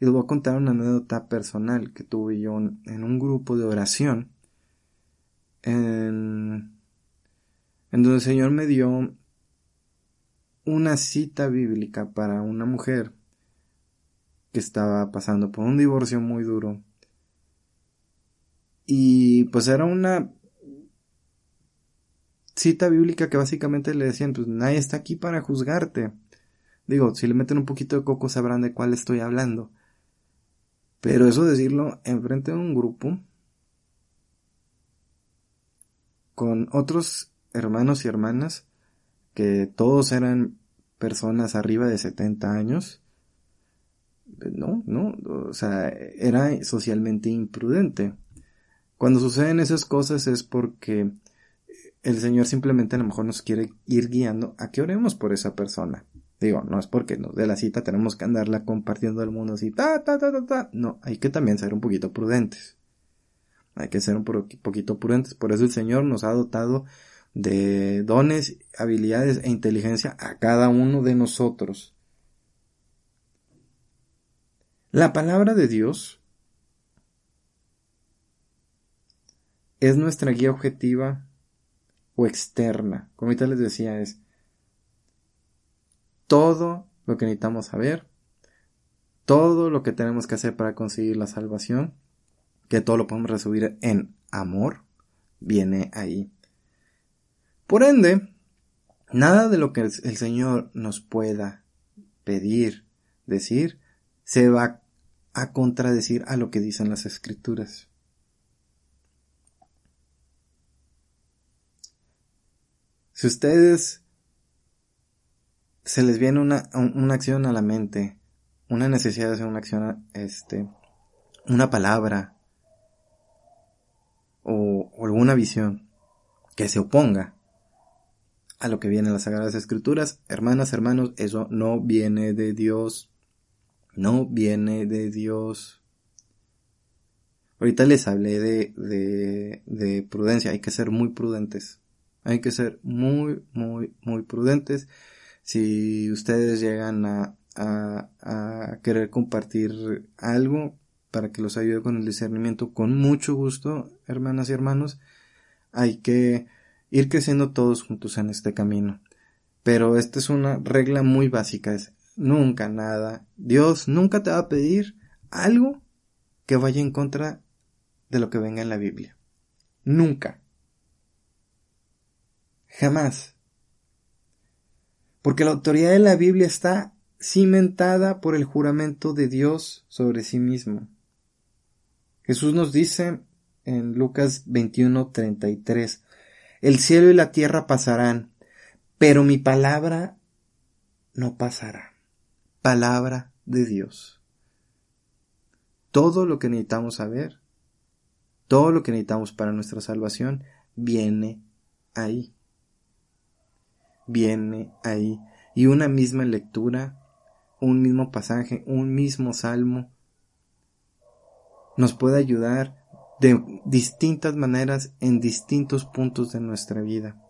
Y les voy a contar una anécdota personal que tuve yo en un grupo de oración en, en donde el Señor me dio una cita bíblica para una mujer que estaba pasando por un divorcio muy duro. Y pues era una cita bíblica que básicamente le decían, pues nadie está aquí para juzgarte. Digo, si le meten un poquito de coco sabrán de cuál estoy hablando. Pero eso decirlo enfrente de un grupo con otros hermanos y hermanas que todos eran personas arriba de 70 años. No, no, o sea, era socialmente imprudente. Cuando suceden esas cosas es porque el Señor simplemente a lo mejor nos quiere ir guiando a que oremos por esa persona. Digo, no es porque nos dé la cita tenemos que andarla compartiendo al mundo así, ta, ta, ta, ta, ta. No, hay que también ser un poquito prudentes. Hay que ser un poquito prudentes. Por eso el Señor nos ha dotado de dones, habilidades e inteligencia a cada uno de nosotros. La palabra de Dios es nuestra guía objetiva o externa. Como ahorita les decía, es todo lo que necesitamos saber, todo lo que tenemos que hacer para conseguir la salvación, que todo lo podemos resumir en amor, viene ahí. Por ende, nada de lo que el, Señor nos pueda pedir, decir, se va a contradecir a lo que dicen las escrituras. Si ustedes se les viene una, una acción a la mente, una necesidad de hacer una acción, este, una palabra o alguna visión que se oponga a lo que viene en las Sagradas Escrituras. Hermanas, hermanos, eso no viene de Dios. No viene de Dios. Ahorita les hablé de, de, de prudencia. Hay que ser muy prudentes. Hay que ser muy, muy, muy prudentes. Si ustedes llegan a, a, a querer compartir algo para que los ayude con el discernimiento, con mucho gusto, hermanas y hermanos, hay que ir creciendo todos juntos en este camino. Pero esta es una regla muy básica, es nunca nada. Dios nunca te va a pedir algo que vaya en contra de lo que venga en la Biblia. Nunca. Jamás. Porque la autoridad de la Biblia está cimentada por el juramento de Dios sobre sí mismo. Jesús nos dice en Lucas 21:33, el cielo y la tierra pasarán, pero mi palabra no pasará. Palabra de Dios. Todo lo que necesitamos saber, todo lo que necesitamos para nuestra salvación, viene ahí. Viene ahí. Y una misma lectura, un mismo pasaje, un mismo salmo, nos puede ayudar de distintas maneras en distintos puntos de nuestra vida.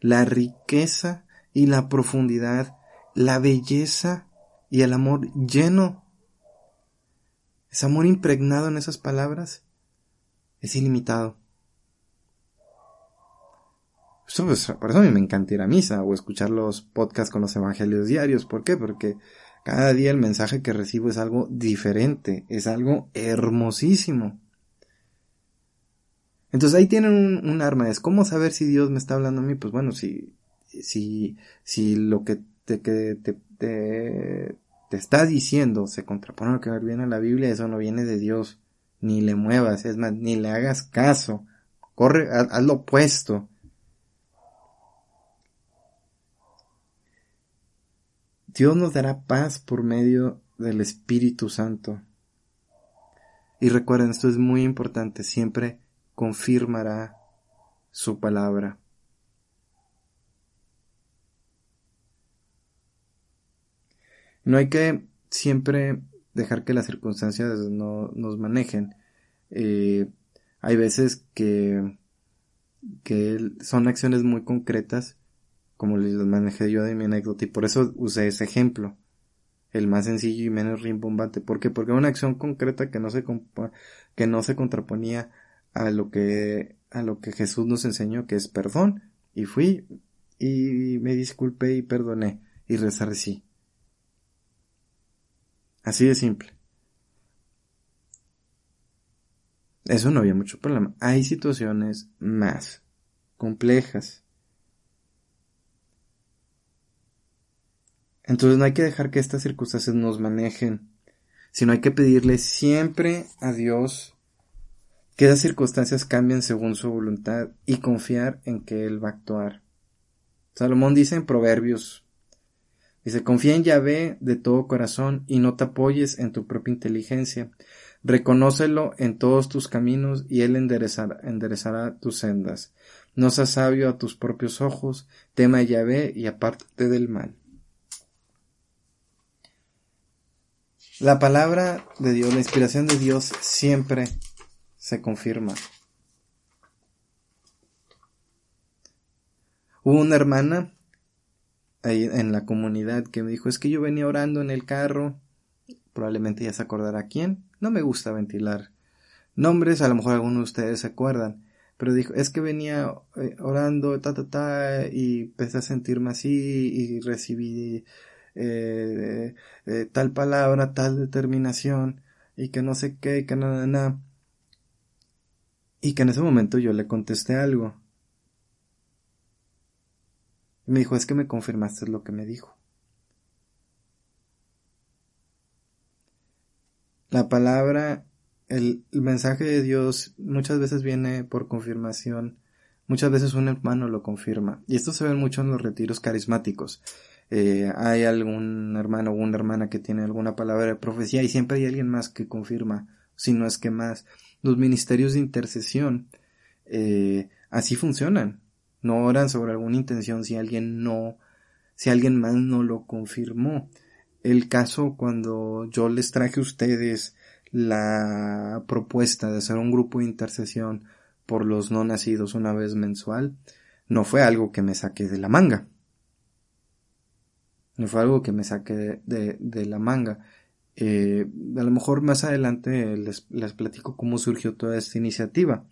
La riqueza y la profundidad, la belleza y el amor lleno, ese amor impregnado en esas palabras, es ilimitado. Por eso a mí me encanta ir a misa o escuchar los podcasts con los evangelios diarios. ¿Por qué? Porque cada día el mensaje que recibo es algo diferente, es algo hermosísimo. Entonces ahí tienen un, arma, es cómo saber si Dios me está hablando a mí, pues bueno, si, si, si lo que te, que te, te, te está diciendo, se contrapone a lo que viene en la Biblia, eso no viene de Dios. Ni le muevas, es más, ni le hagas caso. Corre, haz lo opuesto. Dios nos dará paz por medio del Espíritu Santo. Y recuerden, esto es muy importante, siempre confirmará su palabra. No hay que siempre dejar que las circunstancias no nos manejen. Eh, hay veces que, que son acciones muy concretas, como les manejé yo de mi anécdota, y por eso usé ese ejemplo el más sencillo y menos rimbombante. ¿Por qué? Porque una acción concreta que no se, que no se contraponía a lo que, a lo que Jesús nos enseñó, que es perdón. Y fui y me disculpé y perdoné y resarcí. Así de simple. Eso no había mucho problema. Hay situaciones más complejas Entonces no hay que dejar que estas circunstancias nos manejen, sino hay que pedirle siempre a Dios que esas circunstancias cambien según su voluntad y confiar en que Él va a actuar. Salomón dice en Proverbios, dice, confía en Yahvé de todo corazón y no te apoyes en tu propia inteligencia. Reconócelo en todos tus caminos y Él enderezará, enderezará tus sendas. No seas sabio a tus propios ojos, tema a Yahvé y apártate del mal. La palabra de Dios, la inspiración de Dios siempre se confirma. Hubo una hermana ahí en la comunidad que me dijo, es que yo venía orando en el carro, probablemente ya se acordará quién, no me gusta ventilar nombres, a lo mejor algunos de ustedes se acuerdan, pero dijo, es que venía eh, orando, ta, ta, ta, y empecé a sentirme así y recibí eh, eh, tal palabra, tal determinación, y que no sé qué, que nada. Y que en ese momento yo le contesté algo. Y me dijo, es que me confirmaste lo que me dijo. La palabra, el, mensaje de Dios muchas veces viene por confirmación, muchas veces un hermano lo confirma. Y esto se ve mucho en los retiros carismáticos. Eh, hay algún hermano o una hermana que tiene alguna palabra de profecía y siempre hay alguien más que confirma, si no es que más. Los ministerios de intercesión eh, así funcionan. No oran sobre alguna intención si alguien no, si alguien más no lo confirmó. El caso cuando yo les traje a ustedes la propuesta de hacer un grupo de intercesión por los no nacidos una vez mensual, no fue algo que me saqué de la manga. No fue algo que me saqué de, la manga. Eh, a lo mejor más adelante les, les, platico cómo surgió toda esta iniciativa.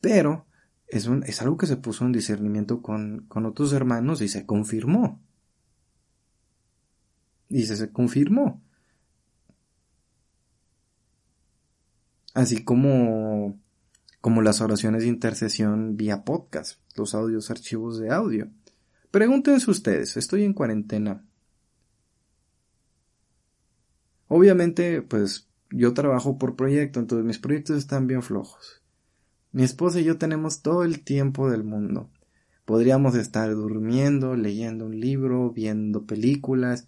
Pero es, un, es algo que se puso en discernimiento con, con otros hermanos y se confirmó. Y se, se confirmó. Así como, como las oraciones de intercesión vía podcast, los audios, archivos de audio. Pregúntense ustedes, estoy en cuarentena. Obviamente, pues yo trabajo por proyecto, entonces mis proyectos están bien flojos. Mi esposa y yo tenemos todo el tiempo del mundo. Podríamos estar durmiendo, leyendo un libro, viendo películas.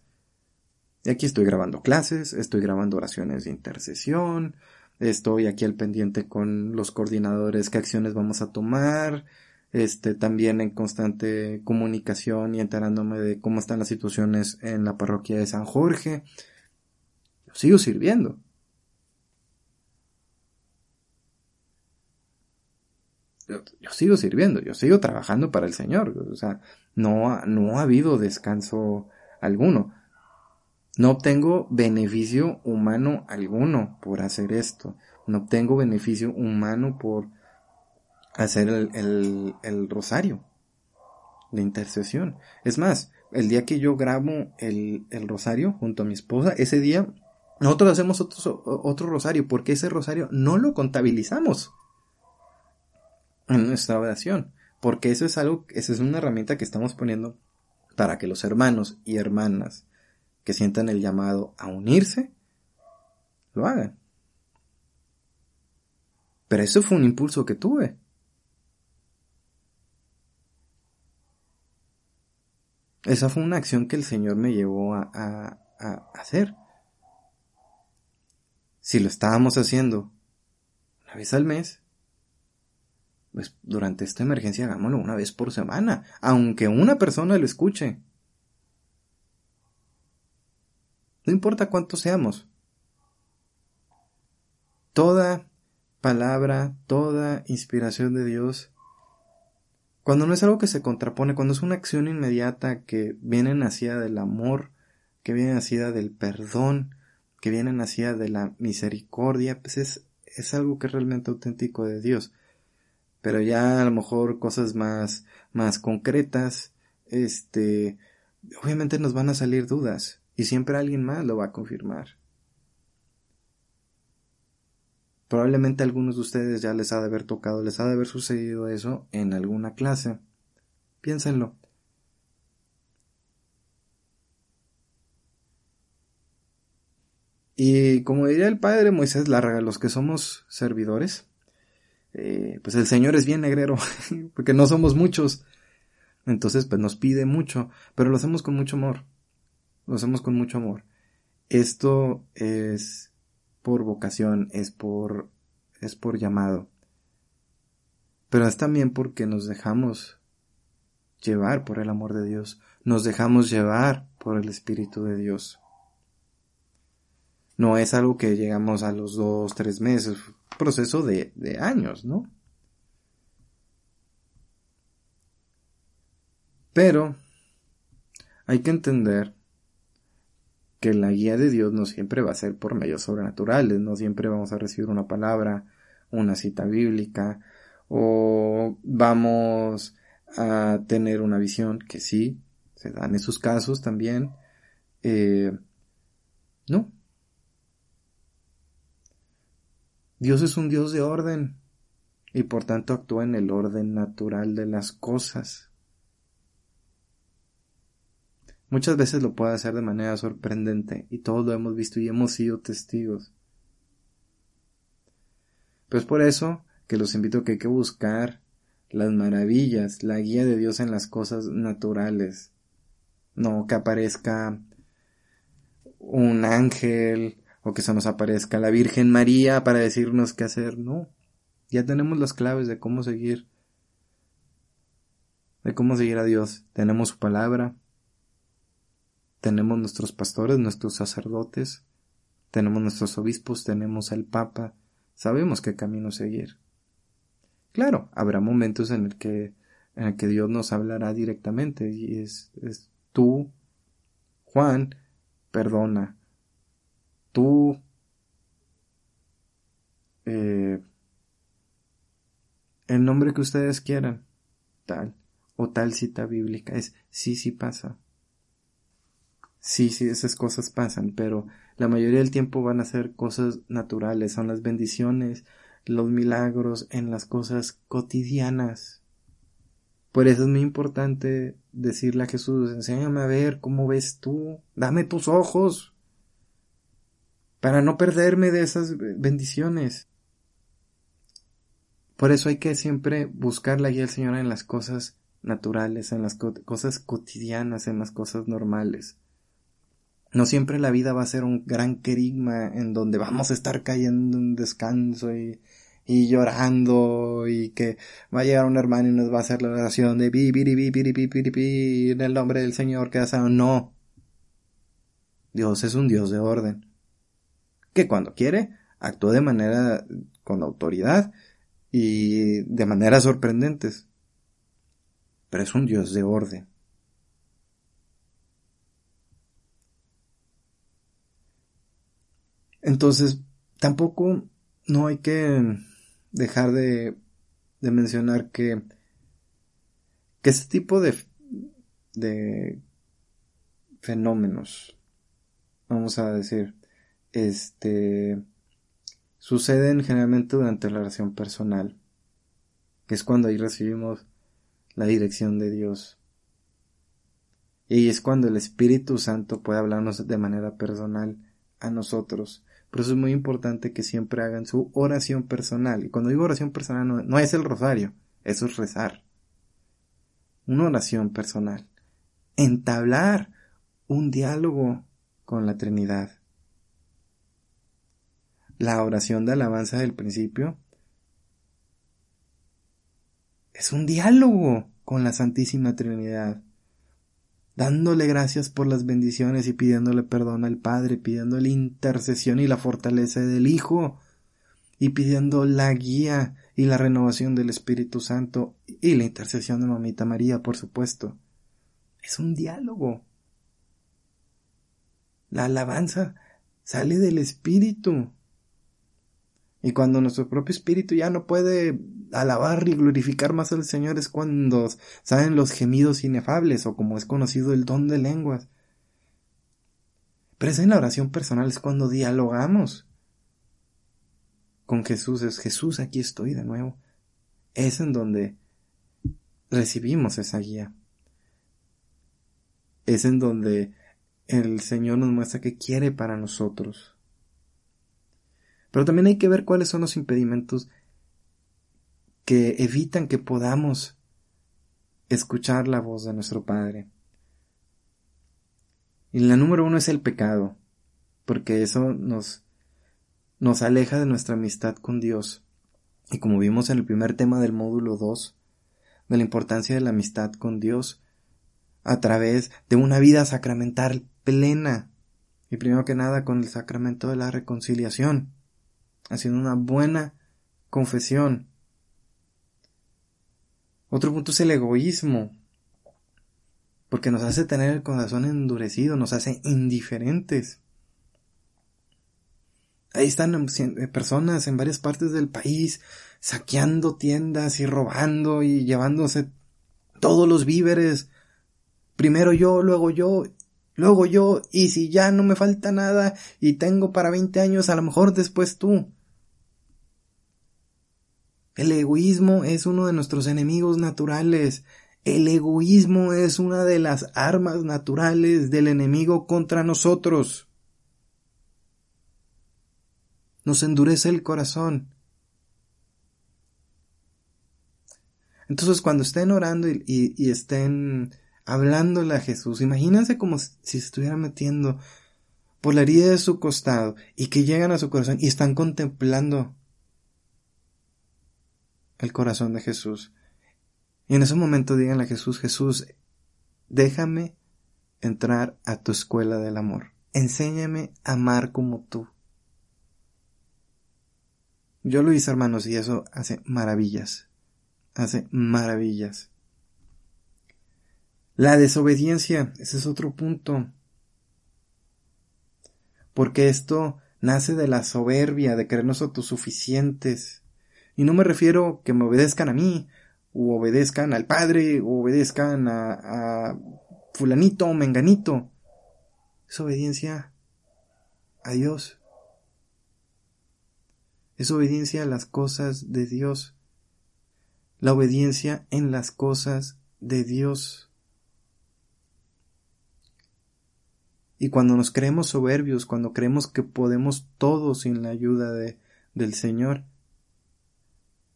Y aquí estoy grabando clases, estoy grabando oraciones de intercesión, estoy aquí al pendiente con los coordinadores qué acciones vamos a tomar, este, también en constante comunicación y enterándome de cómo están las situaciones en la parroquia de San Jorge. Sigo sirviendo. Yo, sigo sirviendo, yo sigo trabajando para el Señor. O sea, no, no ha habido descanso alguno. No obtengo beneficio humano alguno por hacer esto. No obtengo beneficio humano por hacer el, el, rosario de intercesión. Es más, el día que yo grabo el, el rosario junto a mi esposa, ese día nosotros hacemos otro, otro rosario, porque ese rosario no lo contabilizamos en nuestra oración, porque eso es algo, esa es una herramienta que estamos poniendo para que los hermanos y hermanas que sientan el llamado a unirse, lo hagan. Pero eso fue un impulso que tuve. Esa fue una acción que el Señor me llevó a, a hacer. Si lo estábamos haciendo una vez al mes, pues durante esta emergencia hagámoslo una vez por semana, aunque una persona lo escuche. No importa cuántos seamos. Toda palabra, toda inspiración de Dios, cuando no es algo que se contrapone, cuando es una acción inmediata que viene nacida del amor, que viene nacida del perdón, que viene nacida de la misericordia, pues es, es algo que es realmente auténtico de Dios. Pero ya a lo mejor cosas más, más concretas, este, obviamente nos van a salir dudas y siempre alguien más lo va a confirmar. Probablemente a algunos de ustedes ya les ha de haber tocado, les ha de haber sucedido eso en alguna clase. Piénsenlo. Y como diría el padre Moisés Larga, los que somos servidores, eh, pues el Señor es bien negrero, porque no somos muchos. Entonces, pues nos pide mucho, pero lo hacemos con mucho amor. Lo hacemos con mucho amor. Esto es por vocación, es por, es por llamado. Pero es también porque nos dejamos llevar por el amor de Dios, nos dejamos llevar por el Espíritu de Dios. No es algo que llegamos a los dos, tres meses, proceso de, de años, ¿no? Pero hay que entender que la guía de Dios no siempre va a ser por medios sobrenaturales, no siempre vamos a recibir una palabra, una cita bíblica, o vamos a tener una visión, que sí, se dan esos casos también. Eh, no. Dios es un Dios de orden y por tanto actúa en el orden natural de las cosas. Muchas veces lo puede hacer de manera sorprendente y todos lo hemos visto y hemos sido testigos. Pues por eso que los invito a que hay que buscar las maravillas, la guía de Dios en las cosas naturales. No que aparezca un ángel o que se nos aparezca la Virgen María para decirnos qué hacer. No. Ya tenemos las claves de cómo seguir. De cómo seguir a Dios. Tenemos su palabra, tenemos nuestros pastores, nuestros sacerdotes, tenemos nuestros obispos, tenemos al Papa, sabemos qué camino seguir. Claro, habrá momentos en el que, en el que Dios nos hablará directamente y es, es tú, Juan, perdona, tú, eh, el nombre que ustedes quieran, tal, o tal cita bíblica, es sí, sí pasa. Sí, sí, esas cosas pasan, pero la mayoría del tiempo van a ser cosas naturales, son las bendiciones, los milagros en las cosas cotidianas. Por eso es muy importante decirle a Jesús, enséñame a ver cómo ves tú, dame tus ojos, para no perderme de esas bendiciones. Por eso hay que siempre buscar la guía del Señor en las cosas naturales, en las cosas cotidianas, en las cosas normales. No siempre la vida va a ser un gran querigma en donde vamos a estar cayendo en descanso y, y llorando y que va a llegar un hermano y nos va a hacer la oración de bi, en el nombre del Señor que ha No. Dios es un Dios de orden. Que cuando quiere, actúa de manera con autoridad y de maneras sorprendentes. Pero es un Dios de orden. Entonces, tampoco no hay que dejar de, de mencionar que, que este tipo de, de fenómenos, vamos a decir, este, suceden generalmente durante la relación personal, que es cuando ahí recibimos la dirección de Dios. Y es cuando el Espíritu Santo puede hablarnos de manera personal a nosotros. Por eso es muy importante que siempre hagan su oración personal. Y cuando digo oración personal no, no es el rosario, eso es rezar. Una oración personal. Entablar un diálogo con la Trinidad. La oración de alabanza del principio es un diálogo con la Santísima Trinidad, dándole gracias por las bendiciones y pidiéndole perdón al Padre, pidiéndole intercesión y la fortaleza del Hijo, y pidiendo la guía y la renovación del Espíritu Santo y la intercesión de Mamita María, por supuesto. Es un diálogo. La alabanza sale del Espíritu. Y cuando nuestro propio espíritu ya no puede alabar y glorificar más al Señor es cuando salen los gemidos inefables o como es conocido el don de lenguas. Pero es en la oración personal, es cuando dialogamos con Jesús, es Jesús, aquí estoy de nuevo. Es en donde recibimos esa guía. Es en donde el Señor nos muestra que quiere para nosotros. Pero también hay que ver cuáles son los impedimentos que evitan que podamos escuchar la voz de nuestro Padre. Y la número uno es el pecado, porque eso nos, nos aleja de nuestra amistad con Dios. Y como vimos en el primer tema del módulo 2, de la importancia de la amistad con Dios, a través de una vida sacramental plena, y primero que nada con el sacramento de la reconciliación haciendo una buena confesión. Otro punto es el egoísmo, porque nos hace tener el corazón endurecido, nos hace indiferentes. Ahí están eh, personas en varias partes del país saqueando tiendas y robando y llevándose todos los víveres. Primero yo, luego yo, luego yo, y si ya no me falta nada y tengo para 20 años, a lo mejor después tú. El egoísmo es uno de nuestros enemigos naturales. El egoísmo es una de las armas naturales del enemigo contra nosotros. Nos endurece el corazón. Entonces cuando estén orando y, estén hablándole a Jesús, imagínense como si se estuvieran metiendo por la herida de su costado y que llegan a su corazón y están contemplando el corazón de Jesús. Y en ese momento díganle a Jesús, Jesús, déjame entrar a tu escuela del amor. Enséñame a amar como tú. Yo lo hice, hermanos, y eso hace maravillas. Hace maravillas. La desobediencia, ese es otro punto. Porque esto nace de la soberbia, de creernos autosuficientes. Y no me refiero que me obedezcan a mí, o obedezcan al Padre, o obedezcan a, fulanito o menganito. Es obediencia a Dios. Es obediencia a las cosas de Dios. La obediencia en las cosas de Dios. Y cuando nos creemos soberbios, cuando creemos que podemos todo sin la ayuda de, del Señor,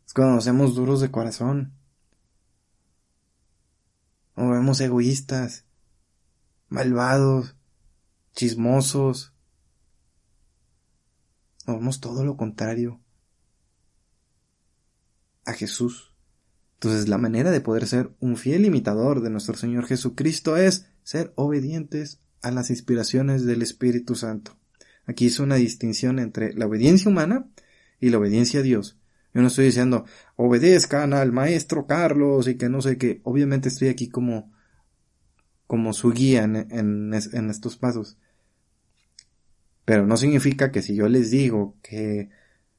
es cuando nos hacemos duros de corazón. O vemos egoístas, malvados, chismosos. O vemos todo lo contrario a Jesús. Entonces la manera de poder ser un fiel imitador de nuestro Señor Jesucristo es ser obedientes a las inspiraciones del Espíritu Santo. Aquí hizo una distinción entre la obediencia humana y la obediencia a Dios. Yo no estoy diciendo obedezcan al maestro Carlos y que no sé qué. Obviamente estoy aquí como, como su guía en, en, estos pasos. Pero no significa que si yo les digo que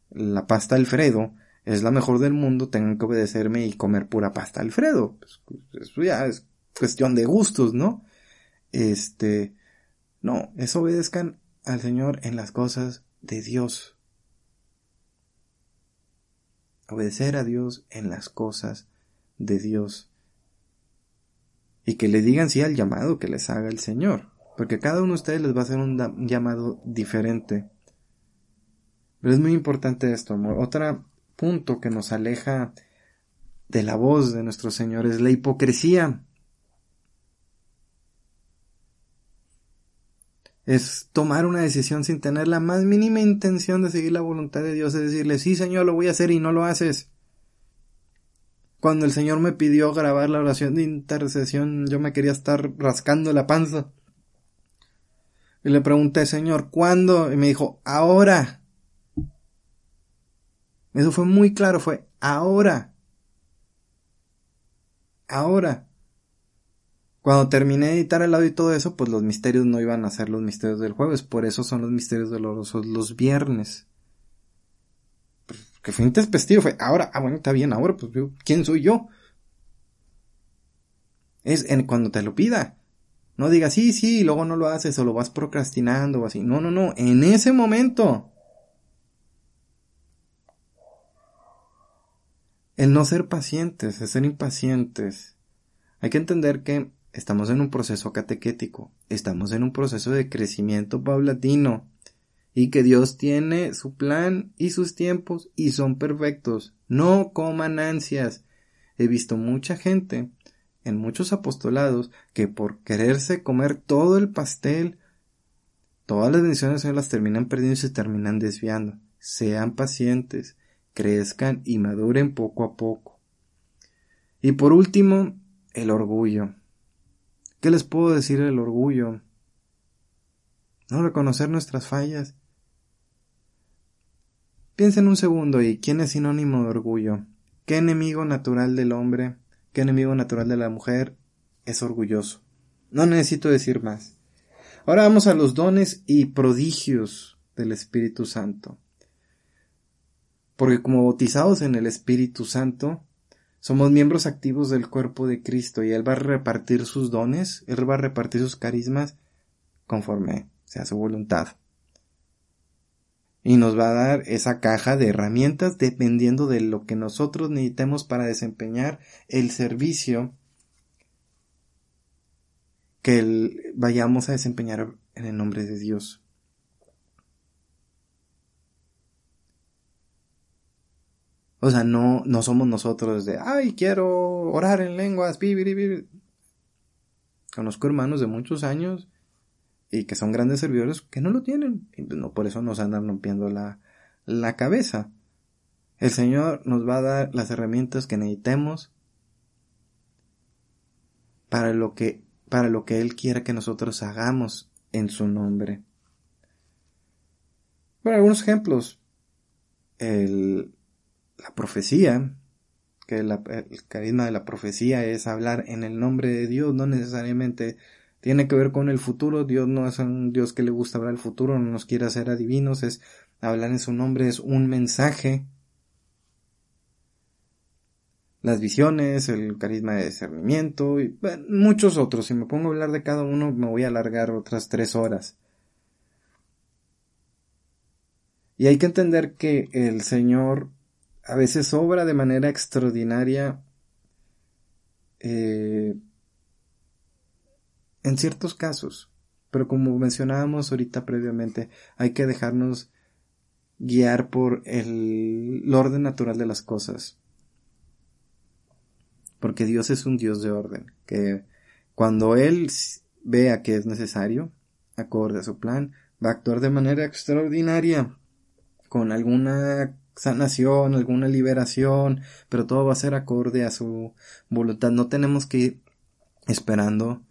la pasta Alfredo es la mejor del mundo, tengan que obedecerme y comer pura pasta Alfredo. Pues, eso ya es cuestión de gustos, ¿no? Este, no, es obedezcan al Señor en las cosas de Dios obedecer a Dios en las cosas de Dios. y que le digan sí al llamado que les haga el Señor, porque cada uno de ustedes les va a hacer un llamado diferente. Pero es muy importante esto, amor. Otro punto que nos aleja de la voz de nuestro Señor es la hipocresía. Es tomar una decisión sin tener la más mínima intención de seguir la voluntad de Dios, es decirle, sí Señor, lo voy a hacer y no lo haces. Cuando el Señor me pidió grabar la oración de intercesión, yo me quería estar rascando la panza. Y le pregunté, Señor, ¿cuándo? Y me dijo, ahora. Eso fue muy claro, fue ahora. Ahora. Cuando terminé de editar el audio y todo eso, pues los misterios no iban a ser los misterios del jueves, por eso son los misterios dolorosos los viernes que fue intempestivo, fue, ahora, ah, bueno, está bien, ahora, pues, ¿quién soy yo? Es en cuando te lo pida. No digas, sí, sí, y luego no lo haces, o lo vas procrastinando, o así. No, no, no, en ese momento. El no ser pacientes, el ser impacientes. Hay que entender que estamos en un proceso catequético, estamos en un proceso de crecimiento paulatino y que Dios tiene su plan y sus tiempos y son perfectos. No coman ansias. He visto mucha gente en muchos apostolados que por quererse comer todo el pastel, todas las bendiciones se las terminan perdiendo y se terminan desviando. Sean pacientes, crezcan y maduren poco a poco. Y por último, el orgullo. ¿Qué les puedo decir del orgullo? No reconocer nuestras fallas Piensen un segundo y ¿quién es sinónimo de orgullo? ¿Qué enemigo natural del hombre, qué enemigo natural de la mujer es orgulloso? No necesito decir más. Ahora vamos a los dones y prodigios del Espíritu Santo. Porque como bautizados en el Espíritu Santo, somos miembros activos del cuerpo de Cristo y Él va a repartir sus dones, Él va a repartir sus carismas conforme sea su voluntad y nos va a dar esa caja de herramientas dependiendo de lo que nosotros necesitemos para desempeñar el servicio que vayamos a desempeñar en el nombre de Dios. O sea, no, no somos nosotros de, ay, quiero orar en lenguas, Conozco hermanos de muchos años y que son grandes servidores que no lo tienen. Y pues no por eso nos andan rompiendo la, la cabeza. El Señor nos va a dar las herramientas que necesitemos para lo que, para lo que Él quiera que nosotros hagamos en su nombre. Bueno, algunos ejemplos. El, la profecía, que el carisma de la profecía es hablar en el nombre de Dios, no necesariamente tiene que ver con el futuro. Dios no es un Dios que le gusta hablar el futuro, no nos quiere hacer adivinos, es hablar en su nombre, es un mensaje. Las visiones, el carisma de discernimiento y muchos otros. Si me pongo a hablar de cada uno me voy a alargar otras tres horas. Y hay que entender que el Señor a veces obra de manera extraordinaria eh, en ciertos casos. Pero como mencionábamos ahorita previamente, hay que dejarnos guiar por el, orden natural de las cosas. Porque Dios es un Dios de orden, que cuando Él vea que es necesario, acorde a su plan, va a actuar de manera extraordinaria, con alguna sanación, alguna liberación, pero todo va a ser acorde a su voluntad. No tenemos que ir esperando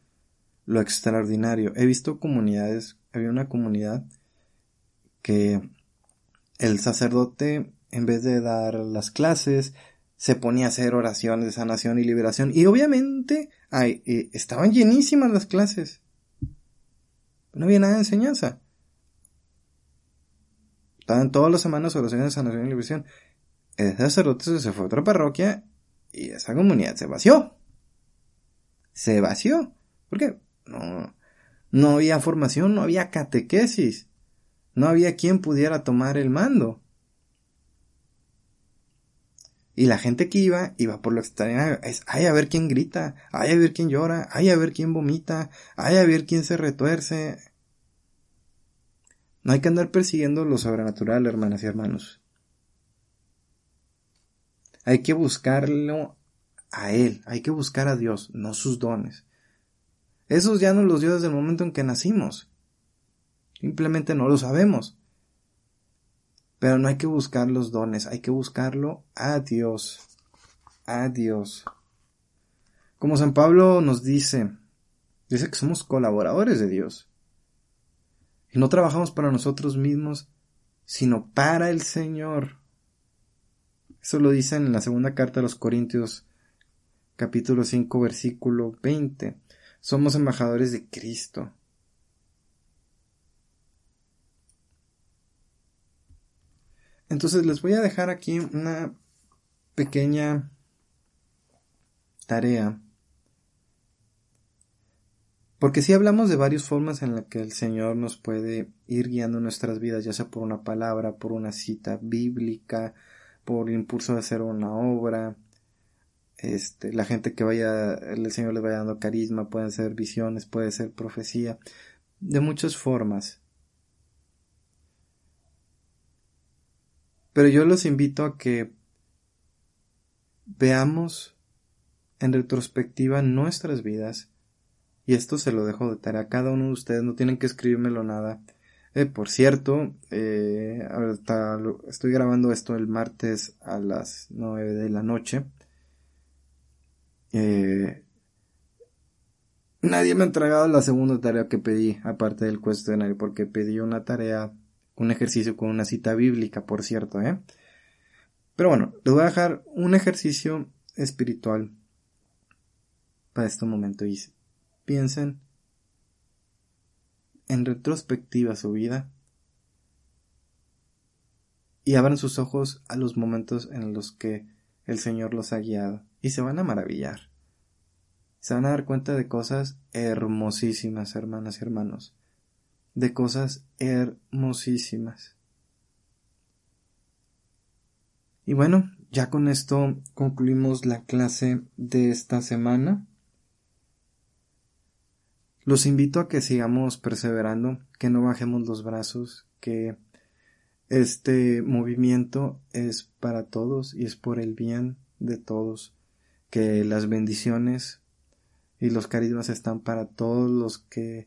lo extraordinario. He visto comunidades, había una comunidad que el sacerdote, en vez de dar las clases, se ponía a hacer oraciones de sanación y liberación. Y obviamente eh, estaban llenísimas las clases. No había nada de enseñanza. Estaban todas las semanas oraciones de sanación y liberación. El sacerdote se fue a otra parroquia y esa comunidad se vació. Se vació. ¿Por qué? No, no había formación, no había catequesis, no había quien pudiera tomar el mando. Y la gente que iba, iba por lo extraordinario. Es, ay, a ver quién grita, ay, a ver quién llora, ay, a ver quién vomita, ay, a ver quién se retuerce. No hay que andar persiguiendo lo sobrenatural, hermanas y hermanos. Hay que buscarlo a Él, hay que buscar a Dios, no sus dones. Esos ya no los dio desde el momento en que nacimos. Simplemente no lo sabemos. Pero no hay que buscar los dones, hay que buscarlo a Dios. A Dios. Como San Pablo nos dice, dice que somos colaboradores de Dios. Y no trabajamos para nosotros mismos, sino para el Señor. Eso lo dice en la segunda carta de los Corintios, capítulo 5, versículo 20. Somos embajadores de Cristo. Entonces les voy a dejar aquí una pequeña tarea. Porque si hablamos de varias formas en las que el Señor nos puede ir guiando nuestras vidas, ya sea por una palabra, por una cita bíblica, por el impulso de hacer una obra, este, la gente que vaya, el Señor les vaya dando carisma, pueden ser visiones, puede ser profecía, de muchas formas. Pero yo los invito a que veamos en retrospectiva nuestras vidas, y esto se lo dejo de tarea a cada uno de ustedes, no tienen que escribírmelo nada. Eh, por cierto, eh, estoy grabando esto el martes a las nueve de la noche. Eh, nadie me ha entregado la segunda tarea que pedí, aparte del cuestionario, porque pedí una tarea un ejercicio con una cita bíblica, por cierto, ¿eh? Pero bueno, les voy a dejar un ejercicio espiritual para este momento piensen en retrospectiva su vida y abran sus ojos a los momentos en los que el Señor los ha guiado y se van a maravillar. Se van a dar cuenta de cosas hermosísimas, hermanas y hermanos de cosas hermosísimas. Y bueno, ya con esto concluimos la clase de esta semana. Los invito a que sigamos perseverando, que no bajemos los brazos, que este movimiento es para todos y es por el bien de todos, que las bendiciones y los carismas están para todos los que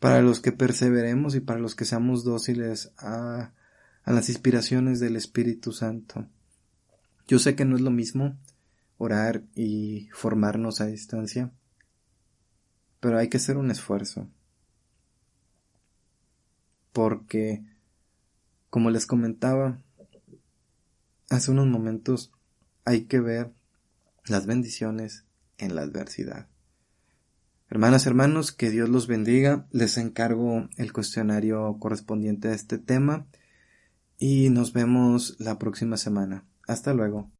para los que perseveremos y para los que seamos dóciles a, a las inspiraciones del Espíritu Santo. Yo sé que no es lo mismo orar y formarnos a distancia, pero hay que hacer un esfuerzo. Porque, como les comentaba hace unos momentos, hay que ver las bendiciones en la adversidad. Hermanas, hermanos, que Dios los bendiga. Les encargo el cuestionario correspondiente a este tema y nos vemos la próxima semana. Hasta luego.